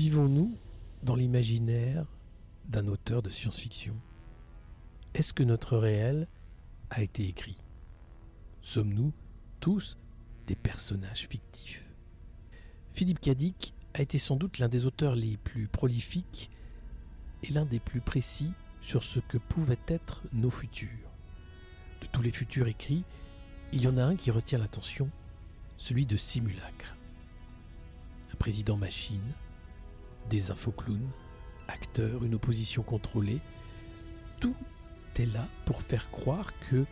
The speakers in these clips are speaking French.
Vivons-nous dans l'imaginaire d'un auteur de science-fiction? Est-ce que notre réel a été écrit? Sommes-nous tous des personnages fictifs? Philippe Cadic a été sans doute l'un des auteurs les plus prolifiques et l'un des plus précis sur ce que pouvaient être nos futurs. De tous les futurs écrits, il y en a un qui retient l'attention, celui de Simulacre. Un président machine, des infoclowns, acteurs, une opposition contrôlée, tout est là pour faire croire que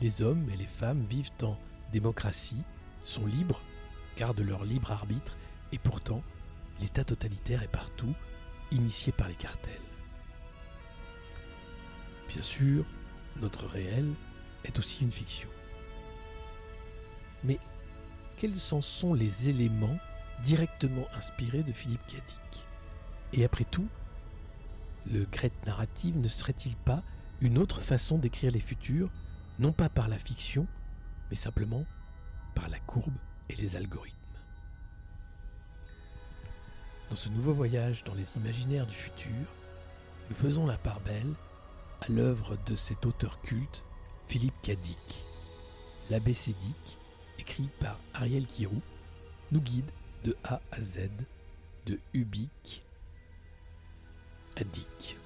les hommes et les femmes vivent en démocratie, sont libres, gardent leur libre arbitre, et pourtant, l'État totalitaire est partout, initié par les cartels. Bien sûr, notre réel est aussi une fiction. Mais quels en sont les éléments directement inspirés de Philippe Cadic Et après tout, le Gret narrative ne serait-il pas une autre façon d'écrire les futurs, non pas par la fiction, mais simplement par la courbe et les algorithmes? Dans ce nouveau voyage dans les imaginaires du futur, nous faisons la part belle à l'œuvre de cet auteur culte, Philippe Cadic. L'abécédique, écrit par Ariel Kirou, nous guide de A à Z, de Ubique à Dick.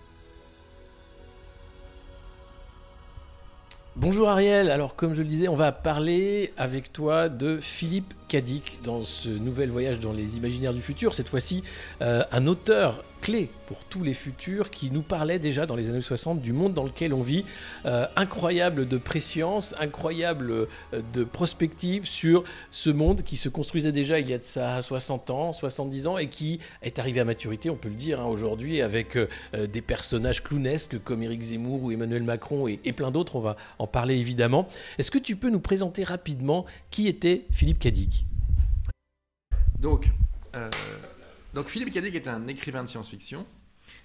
Bonjour Ariel, alors comme je le disais, on va parler avec toi de Philippe Cadic dans ce nouvel voyage dans les imaginaires du futur. Cette fois-ci, euh, un auteur clé pour tous les futurs qui nous parlait déjà dans les années 60 du monde dans lequel on vit, euh, incroyable de préscience, incroyable euh, de prospective sur ce monde qui se construisait déjà il y a de ça 60 ans, 70 ans et qui est arrivé à maturité, on peut le dire hein, aujourd'hui, avec des personnages clownesques comme Éric Zemmour ou Emmanuel Macron et, et plein d'autres, on va en parler évidemment. Est-ce que tu peux nous présenter rapidement qui était Philippe Cadic donc, euh, donc Philippe Cadic est un écrivain de science-fiction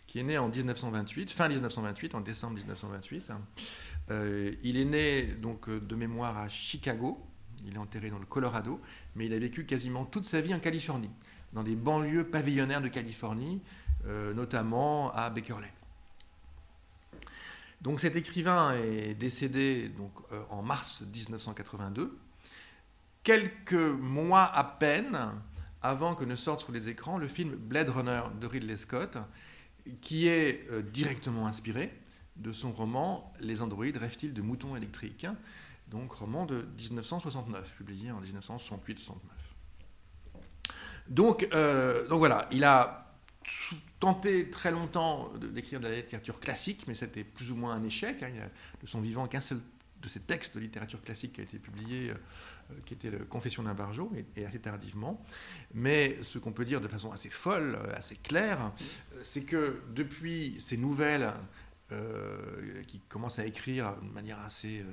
qui est né en 1928, fin 1928, en décembre 1928. Euh, il est né donc de mémoire à Chicago. Il est enterré dans le Colorado, mais il a vécu quasiment toute sa vie en Californie, dans des banlieues pavillonnaires de Californie, euh, notamment à Beckerley. Donc cet écrivain est décédé en mars 1982, quelques mois à peine avant que ne sorte sur les écrans le film Blade Runner de Ridley Scott, qui est euh, directement inspiré de son roman Les androïdes rêvent-ils de moutons électriques donc roman de 1969, publié en 1968-69. Donc, euh, donc voilà, il a tenté très longtemps d'écrire de la littérature classique, mais c'était plus ou moins un échec. Hein. Il a de son vivant qu'un seul de ses textes de littérature classique qui a été publié euh, euh, qui était la Confession d'un bargeot, et, assez tardivement. Mais ce qu'on peut dire de façon assez folle, euh, assez claire, euh, c'est que depuis ces nouvelles qui commencent à écrire de manière assez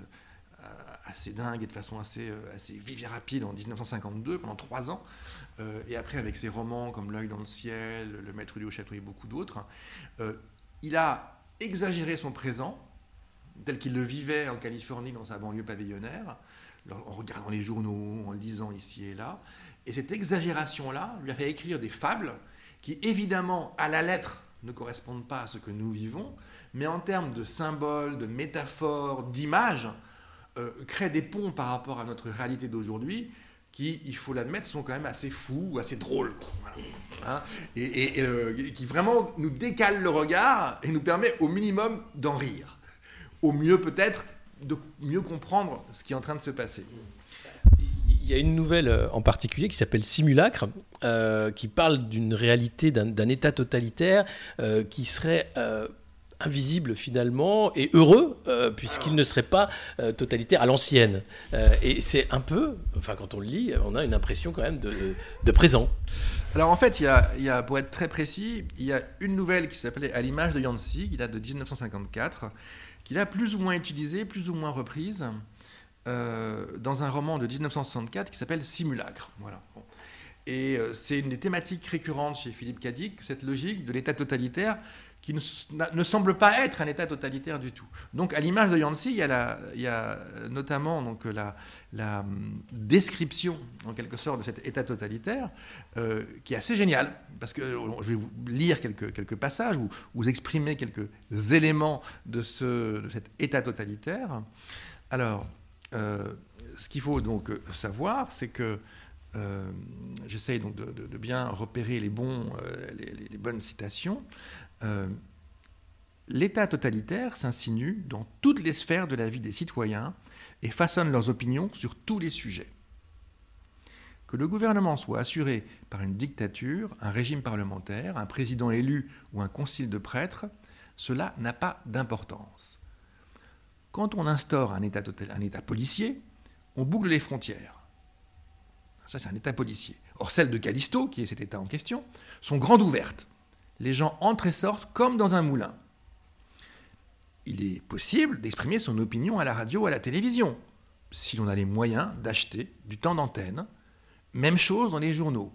assez dingue et de façon assez, assez vive et rapide en 1952, pendant trois ans, et après avec ses romans comme L'œil dans le ciel, Le maître du haut château et beaucoup d'autres, il a exagéré son présent, tel qu'il le vivait en Californie dans sa banlieue pavillonnaire, en regardant les journaux, en lisant ici et là. Et cette exagération-là lui a fait écrire des fables qui, évidemment, à la lettre, ne correspondent pas à ce que nous vivons, mais en termes de symboles, de métaphores, d'images, euh, créent des ponts par rapport à notre réalité d'aujourd'hui qui, il faut l'admettre, sont quand même assez fous, assez drôles. Hein, et, euh, qui vraiment nous décalent le regard et nous permet au minimum d'en rire. Au mieux peut-être de mieux comprendre ce qui est en train de se passer. Il y a une nouvelle euh, en particulier qui s'appelle Simulacre, euh, qui parle d'une réalité, d'un État totalitaire euh, qui serait invisible finalement et heureux puisqu'il ne serait pas totalitaire à l'ancienne. et c'est un peu, enfin quand on le lit, on a une impression quand même de, de présent. Alors en fait, il y, a, il y, a, pour être très précis, il y a une nouvelle qui s'appelait À l'image de Yancy, qui date de 1954 qu'il a plus ou moins utilisé, plus ou moins reprise, euh, dans un roman de 1964 qui s'appelle Simulacre. Et euh, c'est une des thématiques récurrentes chez Philippe Cadic, cette logique de l'État totalitaire qui ne, semble pas être un État totalitaire du tout. Donc, à l'image de Yancy, il y a, a notamment donc, la, hum, description, en quelque sorte, de cet État totalitaire, euh, qui est assez génial, parce que je vais vous lire quelques, passages, ou vous exprimer quelques éléments de, ce, de cet État totalitaire. Alors, euh, ce qu'il faut donc savoir, c'est que euh, j'essaye donc de, bien repérer les, bons, les, bonnes citations. Euh, l'État totalitaire s'insinue dans toutes les sphères de la vie des citoyens et façonne leurs opinions sur tous les sujets. Que le gouvernement soit assuré par une dictature, un régime parlementaire, un président élu ou un concile de prêtres, cela n'a pas d'importance. Quand on instaure un état, policier, on boucle les frontières. Ça, c'est un état policier. Or, celles de Callisto, qui est cet état en question, sont grandes ouvertes les gens entrent et sortent comme dans un moulin. Il est possible d'exprimer son opinion à la radio ou à la télévision, si l'on a les moyens d'acheter du temps d'antenne. Même chose dans les journaux.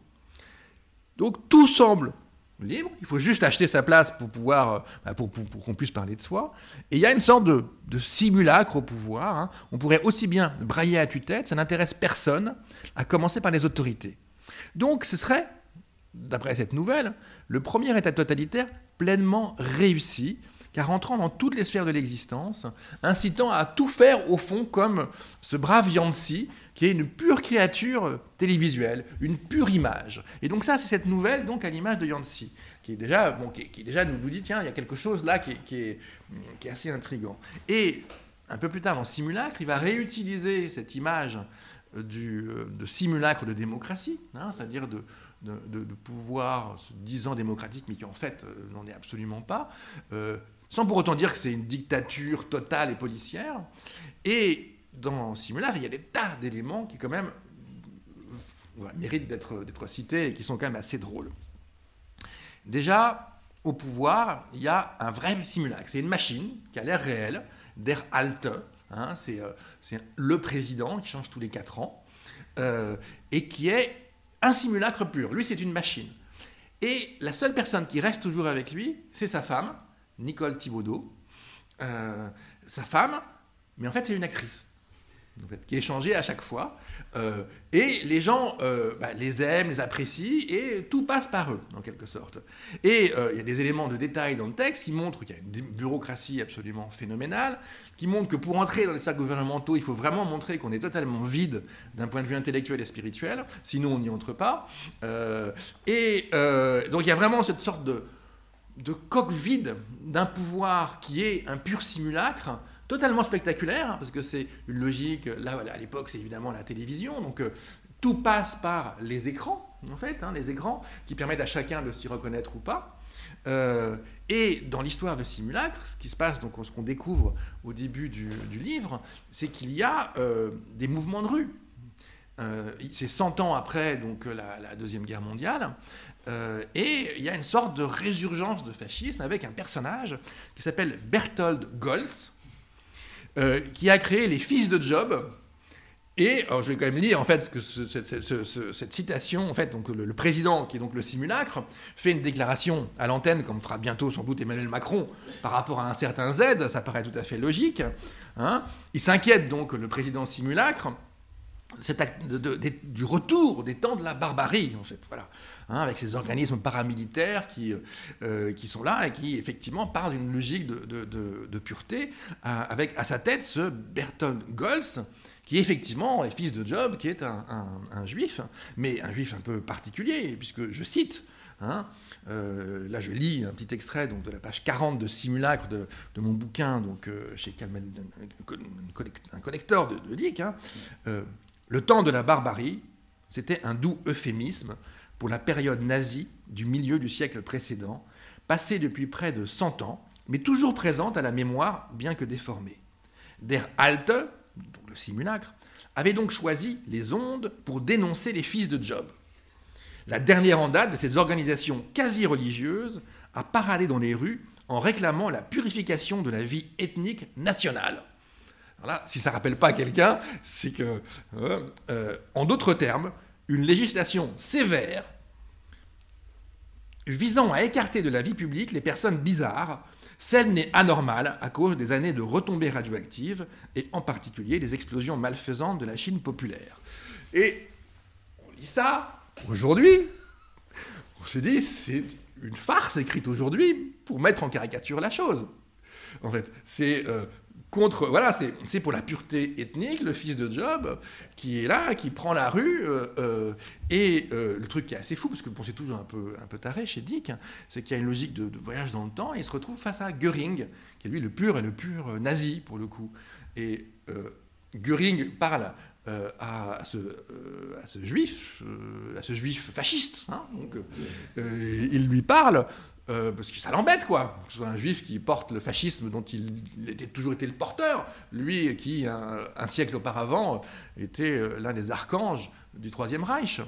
Donc tout semble libre, il faut juste acheter sa place pour pouvoir, euh, bah, pour, qu'on puisse parler de soi. Et il y a une sorte de, simulacre au pouvoir. Hein. On pourrait aussi bien brailler à tue-tête, ça n'intéresse personne, à commencer par les autorités. Donc ce serait, d'après cette nouvelle, le premier État totalitaire pleinement réussi, car entrant dans toutes les sphères de l'existence, incitant à tout faire au fond comme ce brave Yancy, qui est une pure créature télévisuelle, une pure image. Et donc ça, c'est cette nouvelle donc à l'image de Yancy, qui est déjà, bon, qui, déjà nous, dit, tiens, il y a quelque chose là qui est, qui assez intrigant. Et un peu plus tard dans Simulacre, il va réutiliser cette image du, de simulacre de démocratie, hein, c'est-à-dire de, de, pouvoir se disant démocratique, mais qui en fait euh, n'en est absolument pas, euh, sans pour autant dire que c'est une dictature totale et policière. Et dans Simulaire, il y a des tas d'éléments qui quand même méritent d'être cités et qui sont quand même assez drôles. Déjà, au pouvoir, il y a un vrai simulacre. C'est une machine qui a l'air réelle, der Alte. Hein, euh, c'est le président qui change tous les quatre ans et qui est un simulacre pur. Lui, c'est une machine. Et la seule personne qui reste toujours avec lui, c'est sa femme, Nicole Thibaudot. Euh, sa femme, mais en fait, c'est une actrice qui est changé à chaque fois. Euh, et les gens euh, bah, les aiment, les apprécient, et tout passe par eux, en quelque sorte. Et euh, il y a des éléments de détail dans le texte qui montrent qu'il y a une bureaucratie absolument phénoménale, qui montrent que pour entrer dans les cercles gouvernementaux, il faut vraiment montrer qu'on est totalement vide d'un point de vue intellectuel et spirituel, sinon on n'y entre pas. et donc il y a vraiment cette sorte de, de coque vide d'un pouvoir qui est un pur simulacre, totalement spectaculaire, hein, parce que c'est une logique, là à l'époque c'est évidemment la télévision, donc euh, tout passe par les écrans, en fait, hein, les écrans, qui permettent à chacun de s'y reconnaître ou pas. Euh, et dans l'histoire de Simulacre, ce qui se passe, donc ce qu'on découvre au début du, livre, c'est qu'il y a euh, des mouvements de rue. c'est 100 ans après donc, la, Deuxième Guerre mondiale, et il y a une sorte de résurgence de fascisme avec un personnage qui s'appelle Berthold Goltz, euh, qui a créé les fils de Job. Et je vais quand même lire en fait que cette, citation, en fait, donc le, président qui est donc le simulacre fait une déclaration à l'antenne, comme fera bientôt sans doute Emmanuel Macron, par rapport à un certain Z, ça paraît tout à fait logique. Hein. Il s'inquiète donc le président simulacre du retour des temps de la barbarie, en fait, voilà, hein, avec ces organismes paramilitaires qui, euh, qui sont là et qui effectivement parlent d'une logique de, pureté, euh, avec à sa tête ce Bertolt Goltz, qui effectivement est fils de Job, qui est un, juif, mais un juif un peu particulier, puisque je cite, hein, euh, là je lis un petit extrait donc, de la page 40 de Simulacre de, mon bouquin, donc, chez un collecteur de, de Dick, hein, le temps de la barbarie, c'était un doux euphémisme pour la période nazie du milieu du siècle précédent, passée depuis près de 100 ans, mais toujours présente à la mémoire, bien que déformée. Der Alte, le simulacre, avait donc choisi les ondes pour dénoncer les fils de Job. La dernière en date de ces organisations quasi-religieuses a paradé dans les rues en réclamant la purification de la vie ethnique nationale si ça ne rappelle pas quelqu'un, c'est que, euh, euh, en d'autres termes, une législation sévère visant à écarter de la vie publique les personnes bizarres, celles nées anormales à cause des années de retombées radioactives et en particulier des explosions malfaisantes de la Chine populaire. Et on lit ça aujourd'hui, on se dit c'est une farce écrite aujourd'hui pour mettre en caricature la chose. En fait, c'est euh, contre, voilà, c'est pour la pureté ethnique, le fils de Job, qui est là, qui prend la rue. Euh, euh, et le truc qui est assez fou, parce que bon, c'est toujours un peu, un peu taré chez Dick, hein, c'est qu'il y a une logique de, voyage dans le temps, et il se retrouve face à Göring, qui est lui le pur et le pur nazi, pour le coup. Et Göring parle à, ce, à, ce, juif, à ce juif fasciste. Hein, donc, il lui parle euh, parce que ça l'embête, quoi. Que ce soit un juif qui porte le fascisme dont il, était toujours été le porteur, lui qui, un, siècle auparavant, était euh, l'un des archanges du Troisième Reich.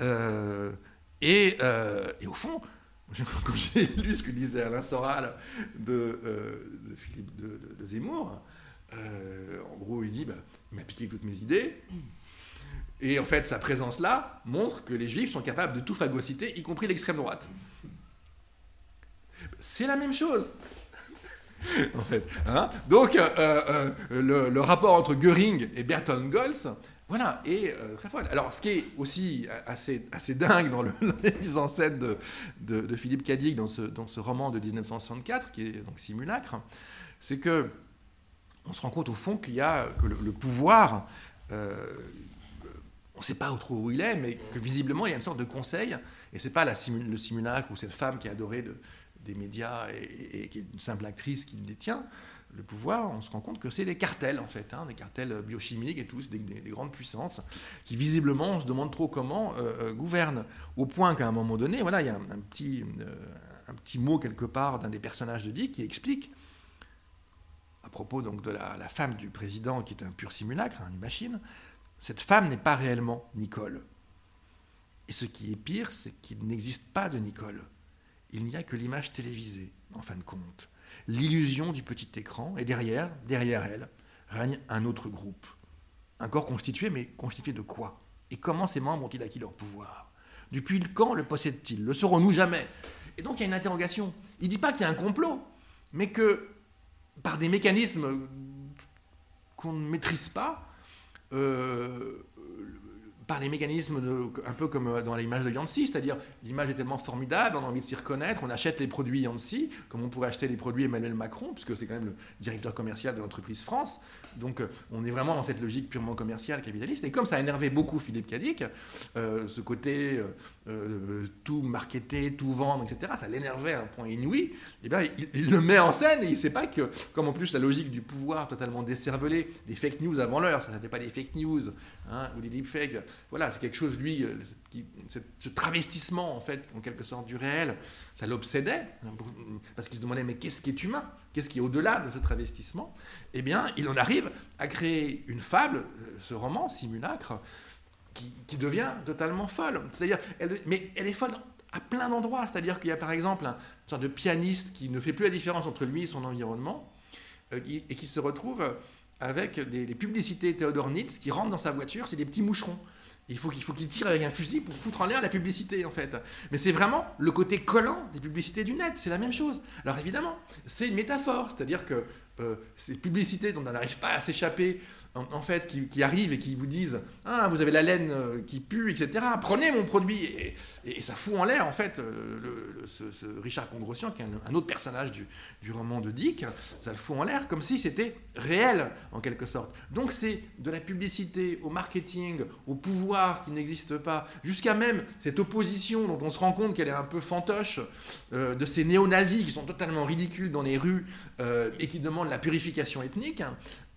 Euh, et, au fond, quand j'ai lu ce que disait Alain Soral de, Philippe de, Zemmour, en gros, il dit bah, il m'a piqué toutes mes idées. Et en fait, sa présence là montre que les juifs sont capables de tout phagocyter, y compris l'extrême droite c'est la même chose. en fait, hein. Donc, euh, euh, euh, le, rapport entre Göring et Bertolt Goltz, voilà, est très fort. Alors, ce qui est aussi assez, assez dingue dans, le, la mise en scène de, de, Philippe Cadic dans ce, dans ce roman de 1964, qui est donc Simulacre, c'est que on se rend compte au fond qu'il y a que le, pouvoir, on ne sait pas trop où il est, mais que visiblement il y a une sorte de conseil, et c'est pas le simulacre ou cette femme qui est adorée de, des médias et, qui est une simple actrice qui détient le pouvoir, on se rend compte que c'est des cartels en fait, hein, des cartels biochimiques et tous, des, grandes puissances qui visiblement on se demande trop comment euh, euh, gouvernent, au point qu'à un moment donné, voilà, il y a un, petit, euh, un petit mot quelque part d'un des personnages de Dick qui explique propos donc de la, femme du président qui est un pur simulacre, hein, une machine, cette femme n'est pas réellement Nicole. Et ce qui est pire, c'est qu'il n'existe pas de Nicole il n'y a que l'image télévisée, en fin de compte. L'illusion du petit écran, et derrière, derrière elle, règne un autre groupe. Un corps constitué, mais constitué de quoi? Et comment ces membres ont-ils acquis leur pouvoir? Depuis quand le possèdent-ils? Le saurons-nous jamais? Et donc il y a une interrogation. Il ne dit pas qu'il y a un complot, mais que par des mécanismes qu'on ne maîtrise pas, euh, par les mécanismes un peu comme dans l'image de Yancy, c'est-à-dire l'image est tellement formidable, on a envie de s'y reconnaître, on achète les produits Yancy, comme on pourrait acheter les produits Emmanuel Macron, puisque c'est quand même le directeur commercial de l'entreprise France. Donc euh, on est vraiment dans cette logique purement commerciale, capitaliste. Et comme ça a énervé beaucoup Philippe Cadic, euh, ce côté tout marketer, tout vendre, etc., ça l'énervait à un point inouï, et eh bien il, le met en scène et il ne sait pas que, comme en plus la logique du pouvoir totalement décervelé, des fake news avant l'heure, ça ne pas des fake news, hein, ou des deepfakes, voilà, c'est quelque chose, lui, euh, ce travestissement, en fait, en quelque sorte, du réel, ça l'obsédait, hein, parce qu'il se demandait, mais qu'est-ce qui est humain? Qu'est-ce qui est au-delà de ce travestissement? Eh bien, il en arrive à créer une fable, euh, ce roman, Simulacre, qui, devient totalement folle. C'est-à-dire, mais elle est folle à plein d'endroits. C'est-à-dire qu'il y a par exemple un sorte de pianiste qui ne fait plus la différence entre lui et son environnement, euh, et qui se retrouve avec des, les publicités Théodore Nitz qui rentrent dans sa voiture, c'est des petits moucherons. Il faut qu'il faut tire avec un fusil pour foutre en l'air la publicité, en fait. Mais c'est vraiment le côté collant des publicités du net, c'est la même chose. Alors évidemment, c'est une métaphore, c'est-à-dire que euh, ces publicités dont on n'arrive pas à s'échapper, en, fait, qui, arrivent et qui vous disent Ah, vous avez la laine euh, qui pue, etc. Prenez mon produit. Et, ça fout en l'air, en fait, euh, ce, Richard Condrossian, qui est un, autre personnage du, du, roman de Dick, ça le fout en l'air comme si c'était réel, en quelque sorte. Donc c'est de la publicité au marketing, au pouvoir qui n'existe pas, jusqu'à même cette opposition dont on se rend compte qu'elle est un peu fantoche, euh, de ces néo-nazis qui sont totalement ridicules dans les rues et qui demandent la purification ethnique.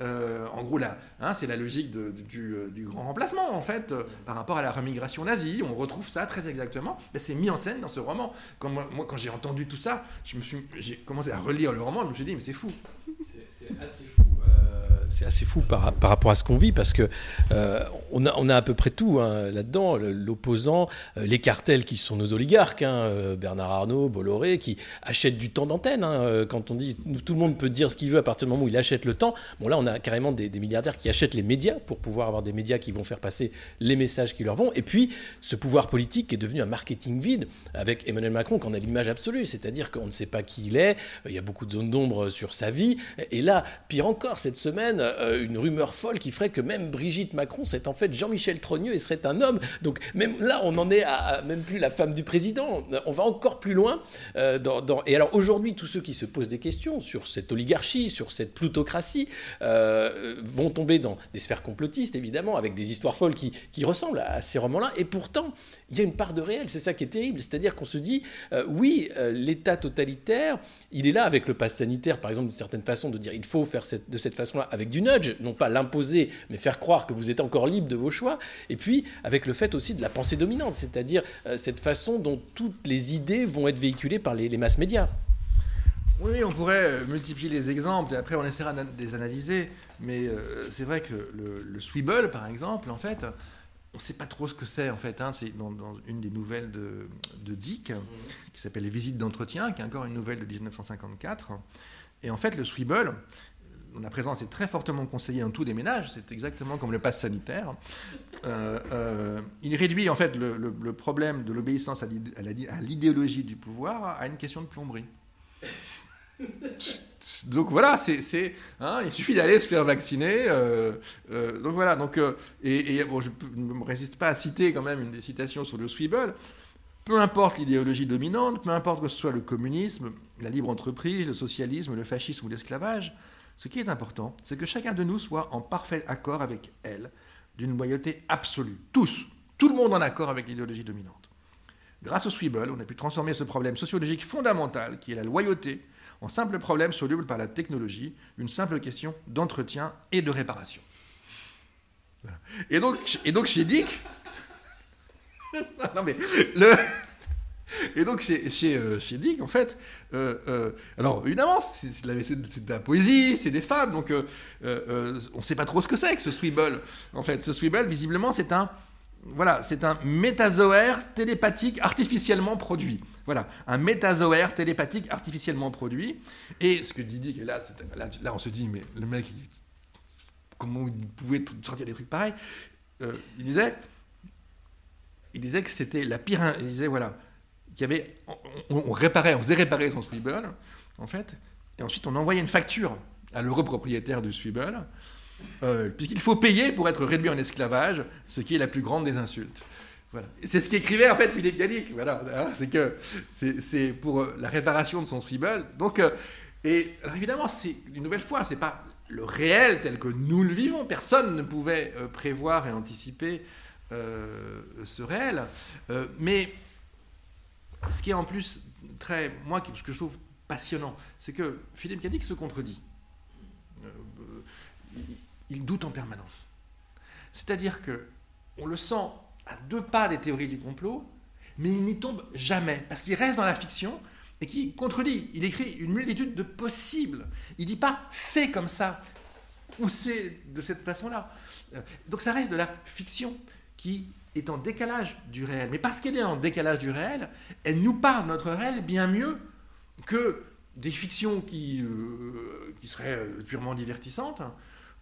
Euh, en gros, hein, c'est la logique euh, du, grand remplacement, en fait, euh, par rapport à la remigration nazie. On retrouve ça très exactement. C'est mis en scène dans ce roman. Quand j'ai entendu tout ça, j'ai commencé à relire le roman, je me suis dit, mais c'est fou. C'est assez fou. C'est assez fou par, par, rapport à ce qu'on vit parce que euh, on, a, on a à peu près tout hein, là-dedans. L'opposant, euh, les cartels qui sont nos oligarques, hein, Bernard Arnault, Bolloré, qui achètent du temps d'antenne. Hein, quand on dit tout le monde peut dire ce qu'il veut à partir du moment où il achète le temps, bon là on a carrément des, des, milliardaires qui achètent les médias pour pouvoir avoir des médias qui vont faire passer les messages qui leur vont. Et puis ce pouvoir politique qui est devenu un marketing vide avec Emmanuel Macron, qu'on a l'image absolue, c'est-à-dire qu'on ne sait pas qui il est, il y a beaucoup de zones d'ombre sur sa vie. Et là, pire encore, cette semaine, euh, une rumeur folle qui ferait que même Brigitte Macron, c'est en fait Jean-Michel Trogneux et serait un homme. Donc même là, on en est à, même plus la femme du président. On va encore plus loin. Euh, Et alors aujourd'hui, tous ceux qui se posent des questions sur cette oligarchie, sur cette plutocratie, euh, vont tomber dans des sphères complotistes, évidemment, avec des histoires folles qui, qui ressemblent à ces romans-là. Et pourtant, il y a une part de réel. C'est ça qui est terrible. C'est-à-dire qu'on se dit, oui, l'État totalitaire, il est là avec le pass sanitaire, par exemple, d'une certaine façon, de dire il faut faire de cette façon-là, du nudge, non pas l'imposer, mais faire croire que vous êtes encore libre de vos choix, et puis avec le fait aussi de la pensée dominante, c'est-à-dire euh, cette façon dont toutes les idées vont être véhiculées par les, masses médias. Oui, on pourrait euh, multiplier les exemples et après on essaiera de les analyser. Mais euh, c'est vrai que le, le Sweeble, par exemple, en fait, on ne sait pas trop ce que c'est en fait. Hein. C'est dans, une des nouvelles de, Dick, mmh. qui s'appelle Les Visites d'entretien, qui est encore une nouvelle de 1954. Et en fait, le Sweeble, a présent c'est très fortement conseillé dans tous les ménages, c'est exactement comme le pass sanitaire. Euh, euh, il réduit en fait le, problème de l'obéissance à l'idéologie du pouvoir à une question de plomberie. donc voilà, hein, il suffit d'aller se faire vacciner. Euh, donc voilà, donc, et, bon, je ne me résiste pas à citer quand même une des citations sur le Sweeble. Peu importe l'idéologie dominante, peu importe que ce soit le communisme, la libre entreprise, le socialisme, le fascisme ou l'esclavage, ce qui est important, c'est que chacun de nous soit en parfait accord avec elle, d'une loyauté absolue. Tous, tout le monde en accord avec l'idéologie dominante. Grâce au Sweeble, on a pu transformer ce problème sociologique fondamental, qui est la loyauté, en simple problème soluble par la technologie, une simple question d'entretien et de réparation. Et donc, et donc chez Dick, non mais le, et donc chez, chez, euh, chez Dick, en fait, euh, euh, alors évidemment, c'est de, la poésie, c'est des fables, donc on ne sait pas trop ce que c'est que ce Sweeble. En fait, ce Sweeble, visiblement, c'est un, voilà, un métazoaire télépathique artificiellement produit. Voilà, un métazoaire télépathique artificiellement produit. Et ce que dit Dick, là, là, là, on se dit, mais le mec, comment il pouvait sortir des trucs pareils Il disait, il disait que c'était la pire. Il disait voilà, qu'il avait, on, réparait, on faisait réparer son Sweeble, en fait, et ensuite on envoyait une facture à l'heureux propriétaire du Sweeble, euh, puisqu'il faut payer pour être réduit en esclavage, ce qui est la plus grande des insultes. Voilà. C'est ce qu'écrivait en fait Philippe Yannick. Voilà, c'est que c'est pour euh, la réparation de son Sweeble. Donc, euh, et évidemment, c'est une nouvelle fois, c'est pas le réel tel que nous le vivons. Personne ne pouvait prévoir et anticiper ce réel. mais ce qui est en plus très, moi, ce que je trouve passionnant, c'est que Philippe Cadic se contredit. Euh, il, doute en permanence. C'est-à-dire que on le sent à deux pas des théories du complot, mais il n'y tombe jamais, parce qu'il reste dans la fiction et qui contredit. Il écrit une multitude de possibles. Il dit pas c'est comme ça ou c'est de cette façon-là. Euh, donc ça reste de la fiction qui est en décalage du réel. Mais parce qu'elle est en décalage du réel, elle nous parle de notre réel bien mieux que des fictions qui, euh, qui seraient euh, purement divertissantes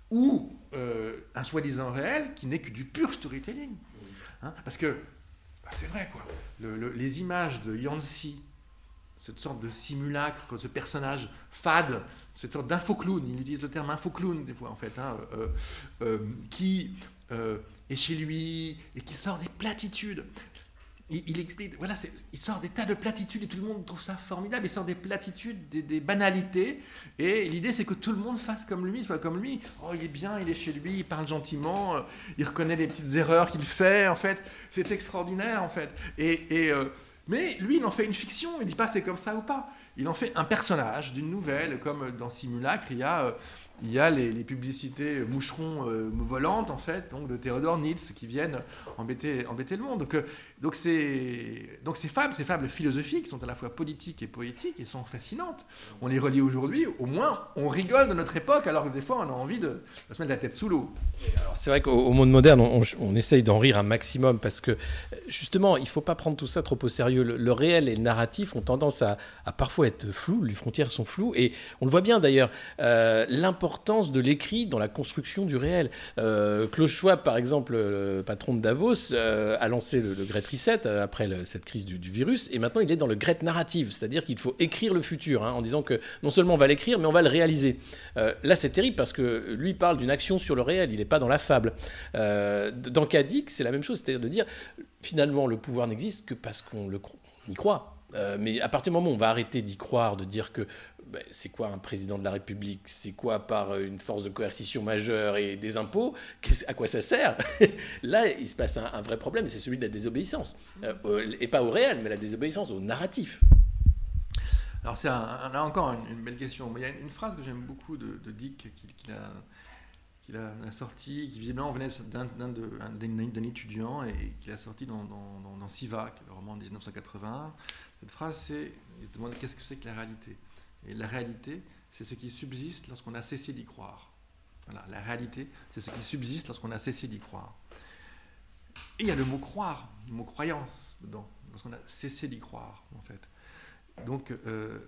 ou euh, un soi-disant réel qui n'est que du pur storytelling. Hein, parce que bah, c'est vrai, quoi. les images de Yancy, cette sorte de simulacre, ce personnage fade, cette sorte d'infoclown, il utilise le terme infoclown des fois en fait, hein, qui et chez lui, et qui sort des platitudes. Il, explique, voilà, il sort des tas de platitudes et tout le monde trouve ça formidable. Il sort des platitudes, des, banalités. Et l'idée, c'est que tout le monde fasse comme lui, soit comme lui. Oh, il est bien, il est chez lui, il parle gentiment, euh, il reconnaît les petites erreurs qu'il fait. En fait, c'est extraordinaire, en fait. Et, euh, mais lui, il en fait une fiction. Il dit pas c'est comme ça ou pas. Il en fait un personnage d'une nouvelle, comme dans Simulacre, il y a. Il y a les, publicités moucherons euh, volantes, en fait, donc de Théodore Nietzsche, qui viennent embêter, embêter le monde. Donc, euh, donc ces fables, ces fables philosophiques sont à la fois politiques et poétiques et sont fascinantes. On les relit aujourd'hui, au moins on rigole de notre époque, alors que des fois on a envie de, se mettre la tête sous l'eau. C'est vrai qu'au monde moderne, on, essaye d'en rire un maximum parce que justement, il ne faut pas prendre tout ça trop au sérieux. Le, réel et le narratif ont tendance à, parfois être flous, les frontières sont floues, et on le voit bien d'ailleurs, euh, l'importance de l'écrit dans la construction du réel. Euh, Schwab, par exemple, le patron de Davos, euh, a lancé le, le Great Reset euh, après cette crise du, virus, et maintenant il est dans le Great Narrative, c'est-à-dire qu'il faut écrire le futur, hein, en disant que non seulement on va l'écrire, mais on va le réaliser. là, c'est terrible parce que lui parle d'une action sur le réel, il n'est pas dans la fable. dans Kadik, c'est la même chose, c'est-à-dire de dire finalement le pouvoir n'existe que parce qu'on y croit. mais à partir du moment où on va arrêter d'y croire, de dire que ben, c'est quoi un président de la République? C'est quoi par euh, une force de coercition majeure et des impôts À quoi ça sert? Là, il se passe un, vrai problème, c'est celui de la désobéissance. Euh, et pas au réel, mais la désobéissance, au narratif. Alors, c'est là encore une, belle question. Il y a une phrase que j'aime beaucoup de, Dick qu'il a, qu'il a, sorti, qui visiblement venait d'un étudiant et qu'il a sorti dans, Siva, le roman de 1980. Cette phrase, c'est il demande qu'est-ce que c'est que la réalité? Et la réalité, c'est ce qui subsiste lorsqu'on a cessé d'y croire. Voilà, la réalité, c'est ce qui subsiste lorsqu'on a cessé d'y croire. Et il y a le mot croire, le mot croyance dedans, lorsqu'on a cessé d'y croire, en fait. Donc, euh,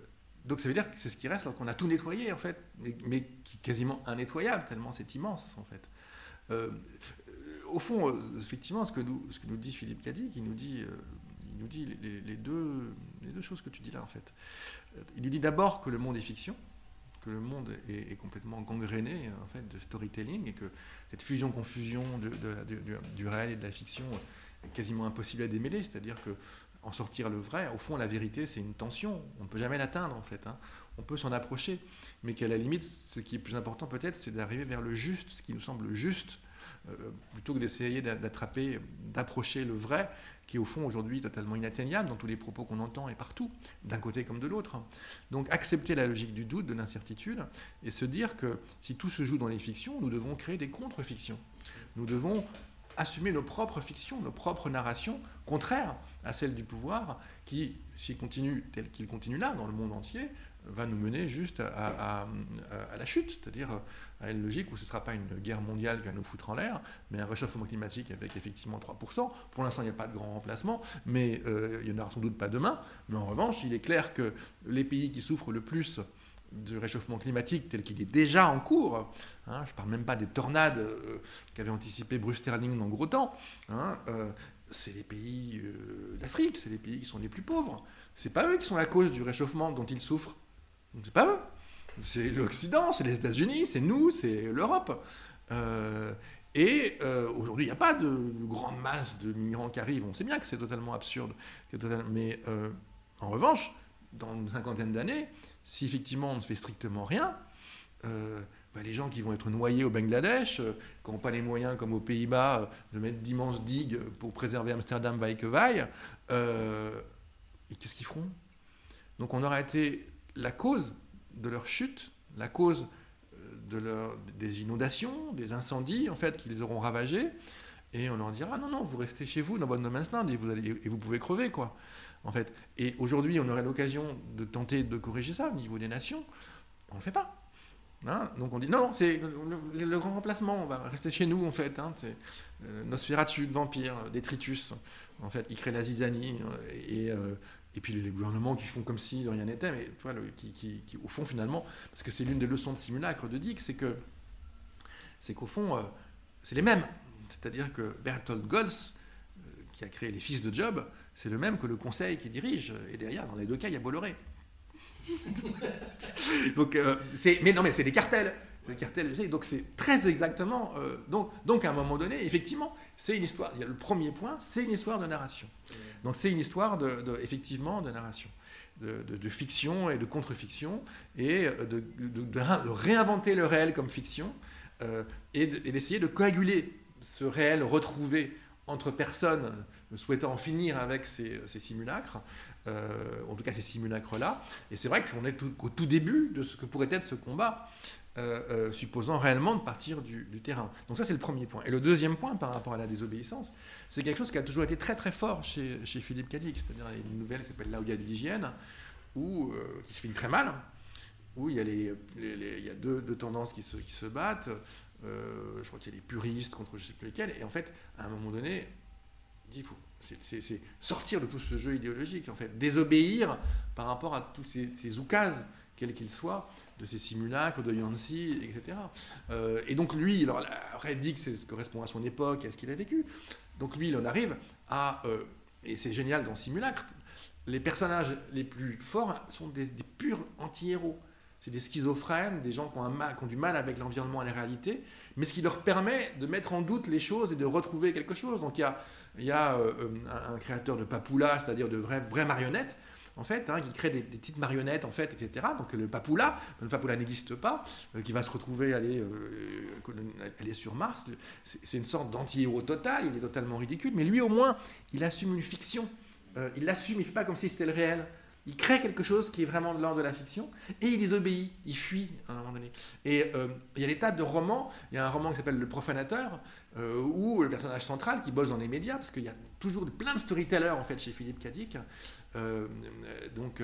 donc ça veut dire que c'est ce qui reste lorsqu'on a tout nettoyé, en fait, mais, qui est quasiment innettoyable, tellement c'est immense, en fait. Euh, au fond, euh, effectivement, ce que nous, dit Philippe Cadic, il nous dit, il nous dit les deux choses que tu dis là, en fait. Il lui dit d'abord que le monde est fiction, que le monde est, complètement gangréné en fait, de storytelling et que cette fusion-confusion du, réel et de la fiction est quasiment impossible à démêler. C'est-à-dire que en sortir le vrai, au fond, la vérité, c'est une tension. On ne peut jamais l'atteindre, en fait. Hein. On peut s'en approcher, mais qu'à la limite, ce qui est plus important peut-être, c'est d'arriver vers le juste, ce qui nous semble juste, euh, plutôt que d'essayer d'attraper, d'approcher le vrai, qui au fond aujourd'hui totalement inatteignable dans tous les propos qu'on entend et partout, d'un côté comme de l'autre. Donc accepter la logique du doute, de l'incertitude, et se dire que si tout se joue dans les fictions, nous devons créer des contre-fictions. Nous devons assumer nos propres fictions, nos propres narrations, contraires à celles du pouvoir, qui, s'il continue tel qu'il continue là, dans le monde entier, va nous mener juste à, la chute, c'est-à-dire à une logique où ce ne sera pas une guerre mondiale qui va nous foutre en l'air, mais un réchauffement climatique avec effectivement 3%. Pour l'instant, il n'y a pas de grand remplacement, mais euh, il n'y en aura sans doute pas demain. Mais en revanche, il est clair que les pays qui souffrent le plus du réchauffement climatique tel qu'il est déjà en cours, hein, je ne parle même pas des tornades euh, qu'avait anticipé Bruce Sterling dans Gros Temps, hein, euh, c'est les pays d'Afrique, c'est les pays qui sont les plus pauvres. C'est pas eux qui sont la cause du réchauffement dont ils souffrent. C'est pas eux. C'est l'Occident, c'est les États-Unis, c'est nous, c'est l'Europe. Euh, et euh, aujourd'hui, il n'y a pas de, grande masse de migrants qui arrivent. On sait bien que c'est totalement absurde. Mais euh, en revanche, dans une cinquantaine d'années, si effectivement on ne fait strictement rien, bah, les gens qui vont être noyés au Bangladesh, qui n'ont pas les moyens, comme aux Pays-Bas, de mettre d'immenses digues pour préserver Amsterdam, vaille que vaille, qu'est-ce qu'ils feront? Donc on aura été la cause de leur chute, la cause euh, de des inondations, des incendies en fait qui les auront ravagés, et on leur dira non non vous restez chez vous dans votre domaine et vous allez, et vous pouvez crever quoi en fait. Et aujourd'hui on aurait l'occasion de tenter de corriger ça au niveau des nations, on le fait pas. Hein? Donc on dit non, c'est le, grand remplacement, on va rester chez nous en fait. Hein, c'est euh, Nosferatu, vampire, détritus, en fait, qui crée la zizanie euh, et, puis les gouvernements qui font comme si de rien n'était, mais tu vois, qui, au fond finalement, parce que c'est l'une des leçons de simulacre de Dick, c'est que c'est qu'au fond, euh, c'est les mêmes. C'est-à-dire que Bertolt Goltz, euh, qui a créé les fils de Job, c'est le même que le conseil qui dirige. Et derrière, dans les deux cas, il y a Bolloré. euh, mais non, mais c'est des cartels. Donc c'est très exactement. donc, donc, à un moment donné, effectivement, c'est une histoire. Il y a le premier point, c'est une histoire de narration. Donc c'est une histoire de, effectivement de narration, de, fiction et de contre-fiction, et de, réinventer le réel comme fiction, euh, et d'essayer de coaguler ce réel retrouvé entre personnes souhaitant en finir avec ces, simulacres, en tout cas ces simulacres-là. Et c'est vrai qu'on est au tout début de ce que pourrait être ce combat. Supposant réellement de partir du, terrain. Donc ça c'est le premier point. Et le deuxième point par rapport à la désobéissance, c'est quelque chose qui a toujours été très très fort chez, chez Philippe Cadic, c'est-à-dire une nouvelle qui s'appelle Là où de l'hygiène, où, qui se finit très mal, où il y a, les, il y a deux, tendances qui se, qui se battent. Euh, je crois qu'il y a les puristes contre je ne sais plus lesquels. Et en fait, à un moment donné, il faut c'est sortir de tout ce jeu idéologique, en fait, désobéir par rapport à tous ces, ces oukases, quels qu'ils soient, de ces simulacres, de Yancy, etc. Euh, et donc lui, alors Red dit que ça correspond à son époque, à ce qu'il a vécu. Donc lui, il en arrive à, euh, et c'est génial dans Simulacre, les personnages les plus forts sont des, purs anti-héros c'est des schizophrènes, des gens qui ont, un du mal avec l'environnement et la réalité, mais ce qui leur permet de mettre en doute les choses et de retrouver quelque chose. Donc il y a, y a euh, un, créateur de papoula, c'est-à-dire de vraies, vraies marionnettes, en fait, hein, qui crée des, petites marionnettes, en fait, etc. Donc le papoula, le papoula n'existe pas, euh, qui va se retrouver aller, euh, aller sur Mars. C'est une sorte d'anti-héros total, il est totalement ridicule, mais lui au moins, il assume une fiction. il l'assume, il ne fait pas comme si c'était le réel. Il crée quelque chose qui est vraiment de l'ordre de la fiction et il désobéit, il fuit à un moment donné. Et euh, il y a des tas de romans. Il y a un roman qui s'appelle Le Profanateur euh, où le personnage central qui bosse dans les médias, parce qu'il y a toujours plein de storytellers en fait chez Philippe Cadic. Euh, donc,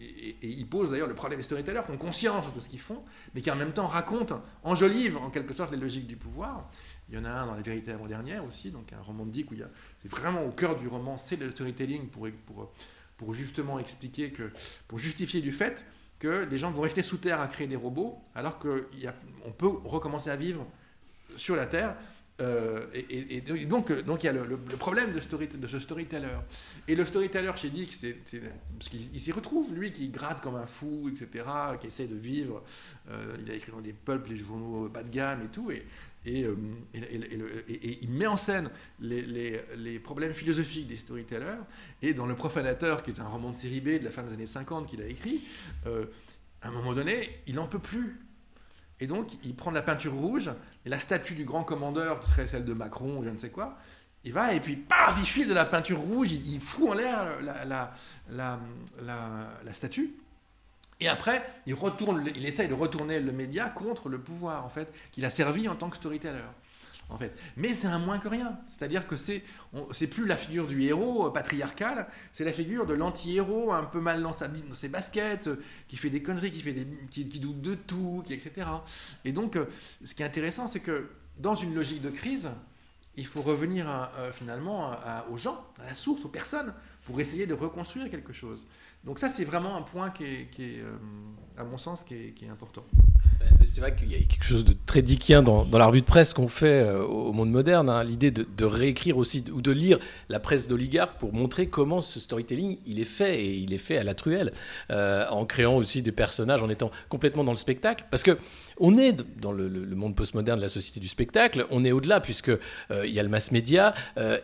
et, il pose d'ailleurs le problème des storytellers qui ont conscience de ce qu'ils font, mais qui en même temps racontent, enjolivent en quelque sorte les logiques du pouvoir. Il y en a un dans La vérité avant-dernière aussi, donc un roman de Dick où il y a vraiment au cœur du roman, c'est le storytelling pour, pour pour justement expliquer que, pour justifier du fait que les gens vont rester sous terre à créer des robots, alors qu'on peut recommencer à vivre sur la Terre. Euh, et, donc, donc il y a le, problème de, story, de, ce storyteller. Et le storyteller chez Dick, c'est, parce qu'il s'y retrouve, lui qui gratte comme un fou, etc., qui essaie de vivre. Euh, il a écrit dans des pulps, les journaux bas de gamme et tout. Et, euh, et, il met en scène les, problèmes philosophiques des storytellers. Et dans Le Profanateur, qui est un roman de série B de la fin des années 50 qu'il a écrit, euh, à un moment donné, il n'en peut plus. Et donc, il prend de la peinture rouge, et la statue du grand commandeur, qui serait celle de Macron ou je ne sais quoi, il va et puis, paf, il de la peinture rouge, il, fout en l'air la, la statue. Et après, il, essaye de retourner le média contre le pouvoir, en fait, qu'il a servi en tant que storyteller. En fait. Mais c'est un moins que rien. C'est-à-dire que c'est, c'est plus la figure du héros euh, patriarcal, c'est la figure de l'anti-héros un peu mal dans, sa, dans ses baskets, euh, qui fait des conneries, qui, fait des, qui, doute de tout, qui, etc. Et donc, euh, ce qui est intéressant, c'est que dans une logique de crise, il faut revenir finalement aux gens, à la source, aux personnes, pour essayer de reconstruire quelque chose. Donc ça, c'est vraiment un point qui est, euh, à mon sens, qui est, important. C'est vrai qu'il y a quelque chose de très dickien dans, la revue de presse qu'on fait euh, au monde moderne, hein. l'idée de, réécrire aussi ou de lire la presse d'oligarque pour montrer comment ce storytelling il est fait et il est fait à la truelle, euh, en créant aussi des personnages, en étant complètement dans le spectacle, parce que on est dans le, monde postmoderne de la société du spectacle, on est au-delà puisque il y a le mass média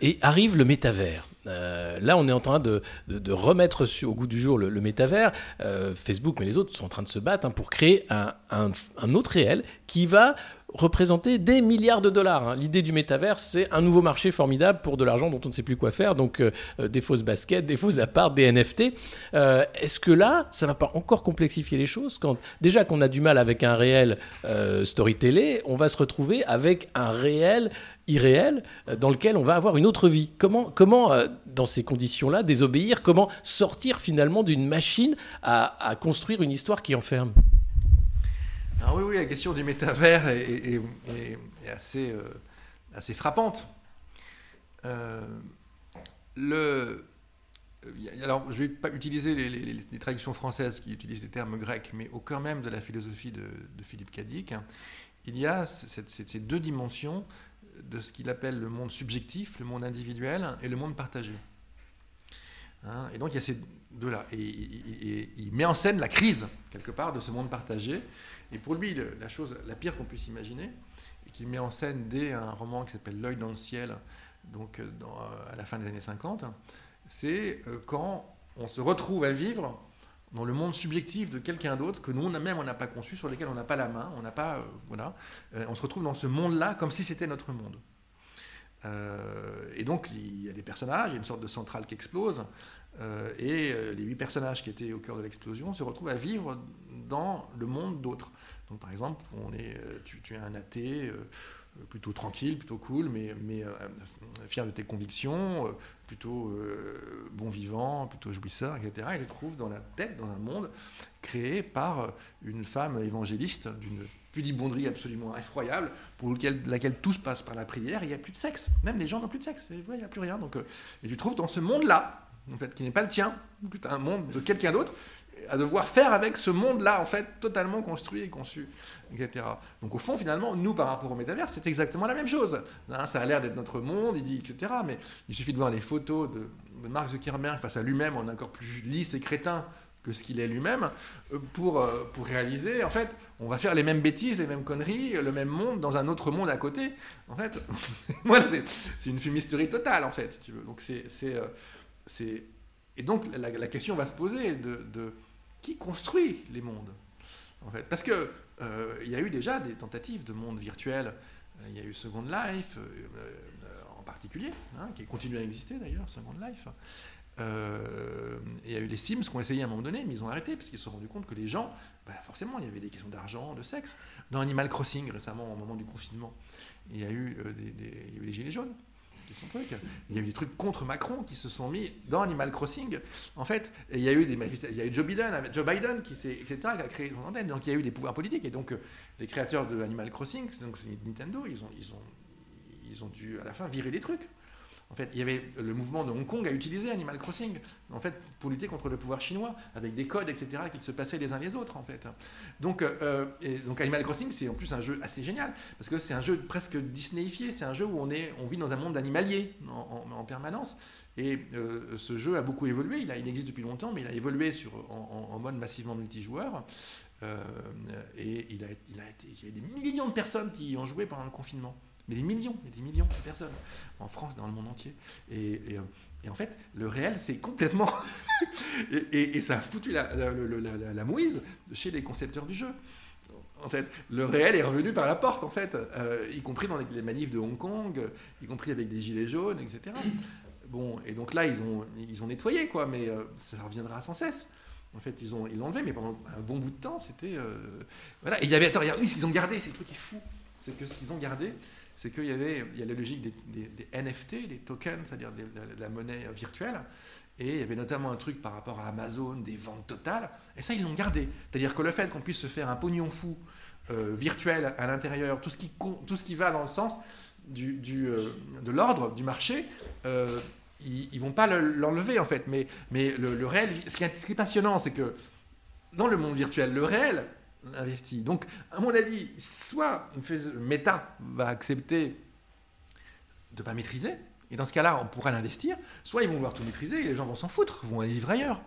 et arrive le métavers. Euh, là, on est en train de, remettre au goût du jour le, métavers. Euh, Facebook, mais les autres sont en train de se battre hein, pour créer un, autre réel qui va représenter des milliards de dollars. Hein. L'idée du métavers, c'est un nouveau marché formidable pour de l'argent dont on ne sait plus quoi faire, donc euh, des fausses baskets, des faux apparts, des NFT. Est-ce que là, ça ne va pas encore complexifier les choses quand déjà qu'on a du mal avec un réel storytelling, on va se retrouver avec un réel irréel euh, dans lequel on va avoir une autre vie. Comment, comment euh, dans ces conditions-là, désobéir Comment sortir finalement d'une machine à, construire une histoire qui enferme? Ah oui, oui, la question du métavers est, assez, euh, assez frappante. le, alors, je ne vais pas utiliser les, traductions françaises qui utilisent des termes grecs, mais au cœur même de la philosophie de, Philippe Cadic, il y a ces deux dimensions de ce qu'il appelle le monde subjectif, le monde individuel et le monde partagé. Hein, et donc il y a ces deux-là. Et, il met en scène la crise, quelque part, de ce monde partagé. Et pour lui, la chose la pire qu'on puisse imaginer, et qu'il met en scène dès un roman qui s'appelle L'œil dans le ciel, donc euh, à la fin des années 50, c'est euh, quand on se retrouve à vivre dans le monde subjectif de quelqu'un d'autre que nous même on n'a pas conçu, sur lequel on n'a pas la main, on n'a pas, euh, voilà, euh, on se retrouve dans ce monde-là comme si c'était notre monde. et donc, il y a des personnages, il y a une sorte de centrale qui explose, et les huit personnages qui étaient au cœur de l'explosion se retrouvent à vivre dans le monde d'autres. Donc, par exemple, est, tu, es un athée plutôt tranquille, plutôt cool, mais, mais euh, fier de tes convictions, euh, plutôt euh, bon vivant, plutôt jouisseur, etc. Il le trouve dans la tête, dans un monde créé par une femme évangéliste d'une pudibonderie absolument effroyable, pour laquelle tout se passe par la prière, il n'y a plus de sexe. Même les gens n'ont plus de sexe, il n'y a plus rien. Donc, et tu trouves dans ce monde-là, en fait, qui n'est pas le tien, un monde de quelqu'un d'autre, à devoir faire avec ce monde-là, en fait, totalement construit et conçu, etc. Donc au fond, finalement, nous, par rapport au métavers, c'est exactement la même chose. Hein, ça a l'air d'être notre monde, il dit, etc. Mais il suffit de voir les photos de, Mark Zuckerberg face à lui-même, en encore plus lisse et crétin que ce qu'il est lui-même, euh, pour, euh, pour réaliser, en fait, on va faire les mêmes bêtises, les mêmes conneries, le même monde dans un autre monde à côté. En fait, c'est une fumisterie totale, en fait, tu veux. Donc c'est... Euh, et donc la, question va se poser de qui construit les mondes. En fait. Parce qu'il euh, y a eu déjà des tentatives de monde virtuel. Euh, il y a eu Second Life euh, en particulier, hein, qui continue à exister d'ailleurs, Second Life. il y a eu les Sims qui ont essayé à un moment donné, mais ils ont arrêté parce qu'ils se sont rendus compte que les gens, bah, forcément, il y avait des questions d'argent, de sexe. Dans Animal Crossing récemment, au moment du confinement, il y a eu, des, il y a eu les Gilets jaunes. Il y a eu des trucs contre Macron qui se sont mis dans Animal Crossing. En fait, il y a eu des il y a eu Joe Biden, Joe Biden qui, etc., qui a créé son antenne. Donc il y a eu des pouvoirs politiques. Et donc euh, les créateurs de Animal Crossing, donc Nintendo, ils ont, ils, ont, ils ont dû à la fin virer des trucs. En fait, il y avait le mouvement de Hong Kong a utilisé Animal Crossing en fait, pour lutter contre le pouvoir chinois, avec des codes, etc., qui se passaient les uns les autres. En fait. donc, euh, donc Animal Crossing, c'est en plus un jeu assez génial, parce que c'est un jeu presque Disneyifié, c'est un jeu où on, est, on vit dans un monde animalier en, permanence. Et euh, ce jeu a beaucoup évolué, il, a, existe depuis longtemps, mais il a évolué sur, en, mode massivement multijoueur. Euh, et il, a, il, a été, il y a des millions de personnes qui y ont joué pendant le confinement mais des millions, des millions de personnes en France, dans le monde entier. Et, euh, en fait, le réel, c'est complètement. et, ça a foutu la, mouise chez les concepteurs du jeu. En fait, le réel est revenu par la porte, en fait, euh, y compris dans les, manifs de Hong Kong, y compris avec des gilets jaunes, etc. Bon, et donc là, ils ont, ils ont nettoyé, quoi, mais euh, ça reviendra sans cesse. En fait, ils l'ont ils enlevé, mais pendant un bon bout de temps, c'était. voilà. Et il y avait. Attends, oui, ce qu'ils ont gardé, c'est le truc qui est fou. C'est que ce qu'ils ont gardé, c'est qu'il y avait il y a la logique des, NFT, des tokens, c'est-à-dire de la monnaie virtuelle, et il y avait notamment un truc par rapport à Amazon, des ventes totales, et ça ils l'ont gardé. C'est-à-dire que le fait qu'on puisse se faire un pognon fou euh, virtuel à l'intérieur, tout, ce qui, tout ce qui va dans le sens du, euh, de l'ordre du marché, euh, ils, ne vont pas l'enlever en fait. Mais, mais le, réel, ce qui est passionnant, c'est que dans le monde virtuel, le réel, Donc, à mon avis, soit Meta va accepter de ne pas maîtriser, et dans ce cas-là, on pourra l'investir, soit ils vont vouloir tout maîtriser et les gens vont s'en foutre, vont aller vivre ailleurs,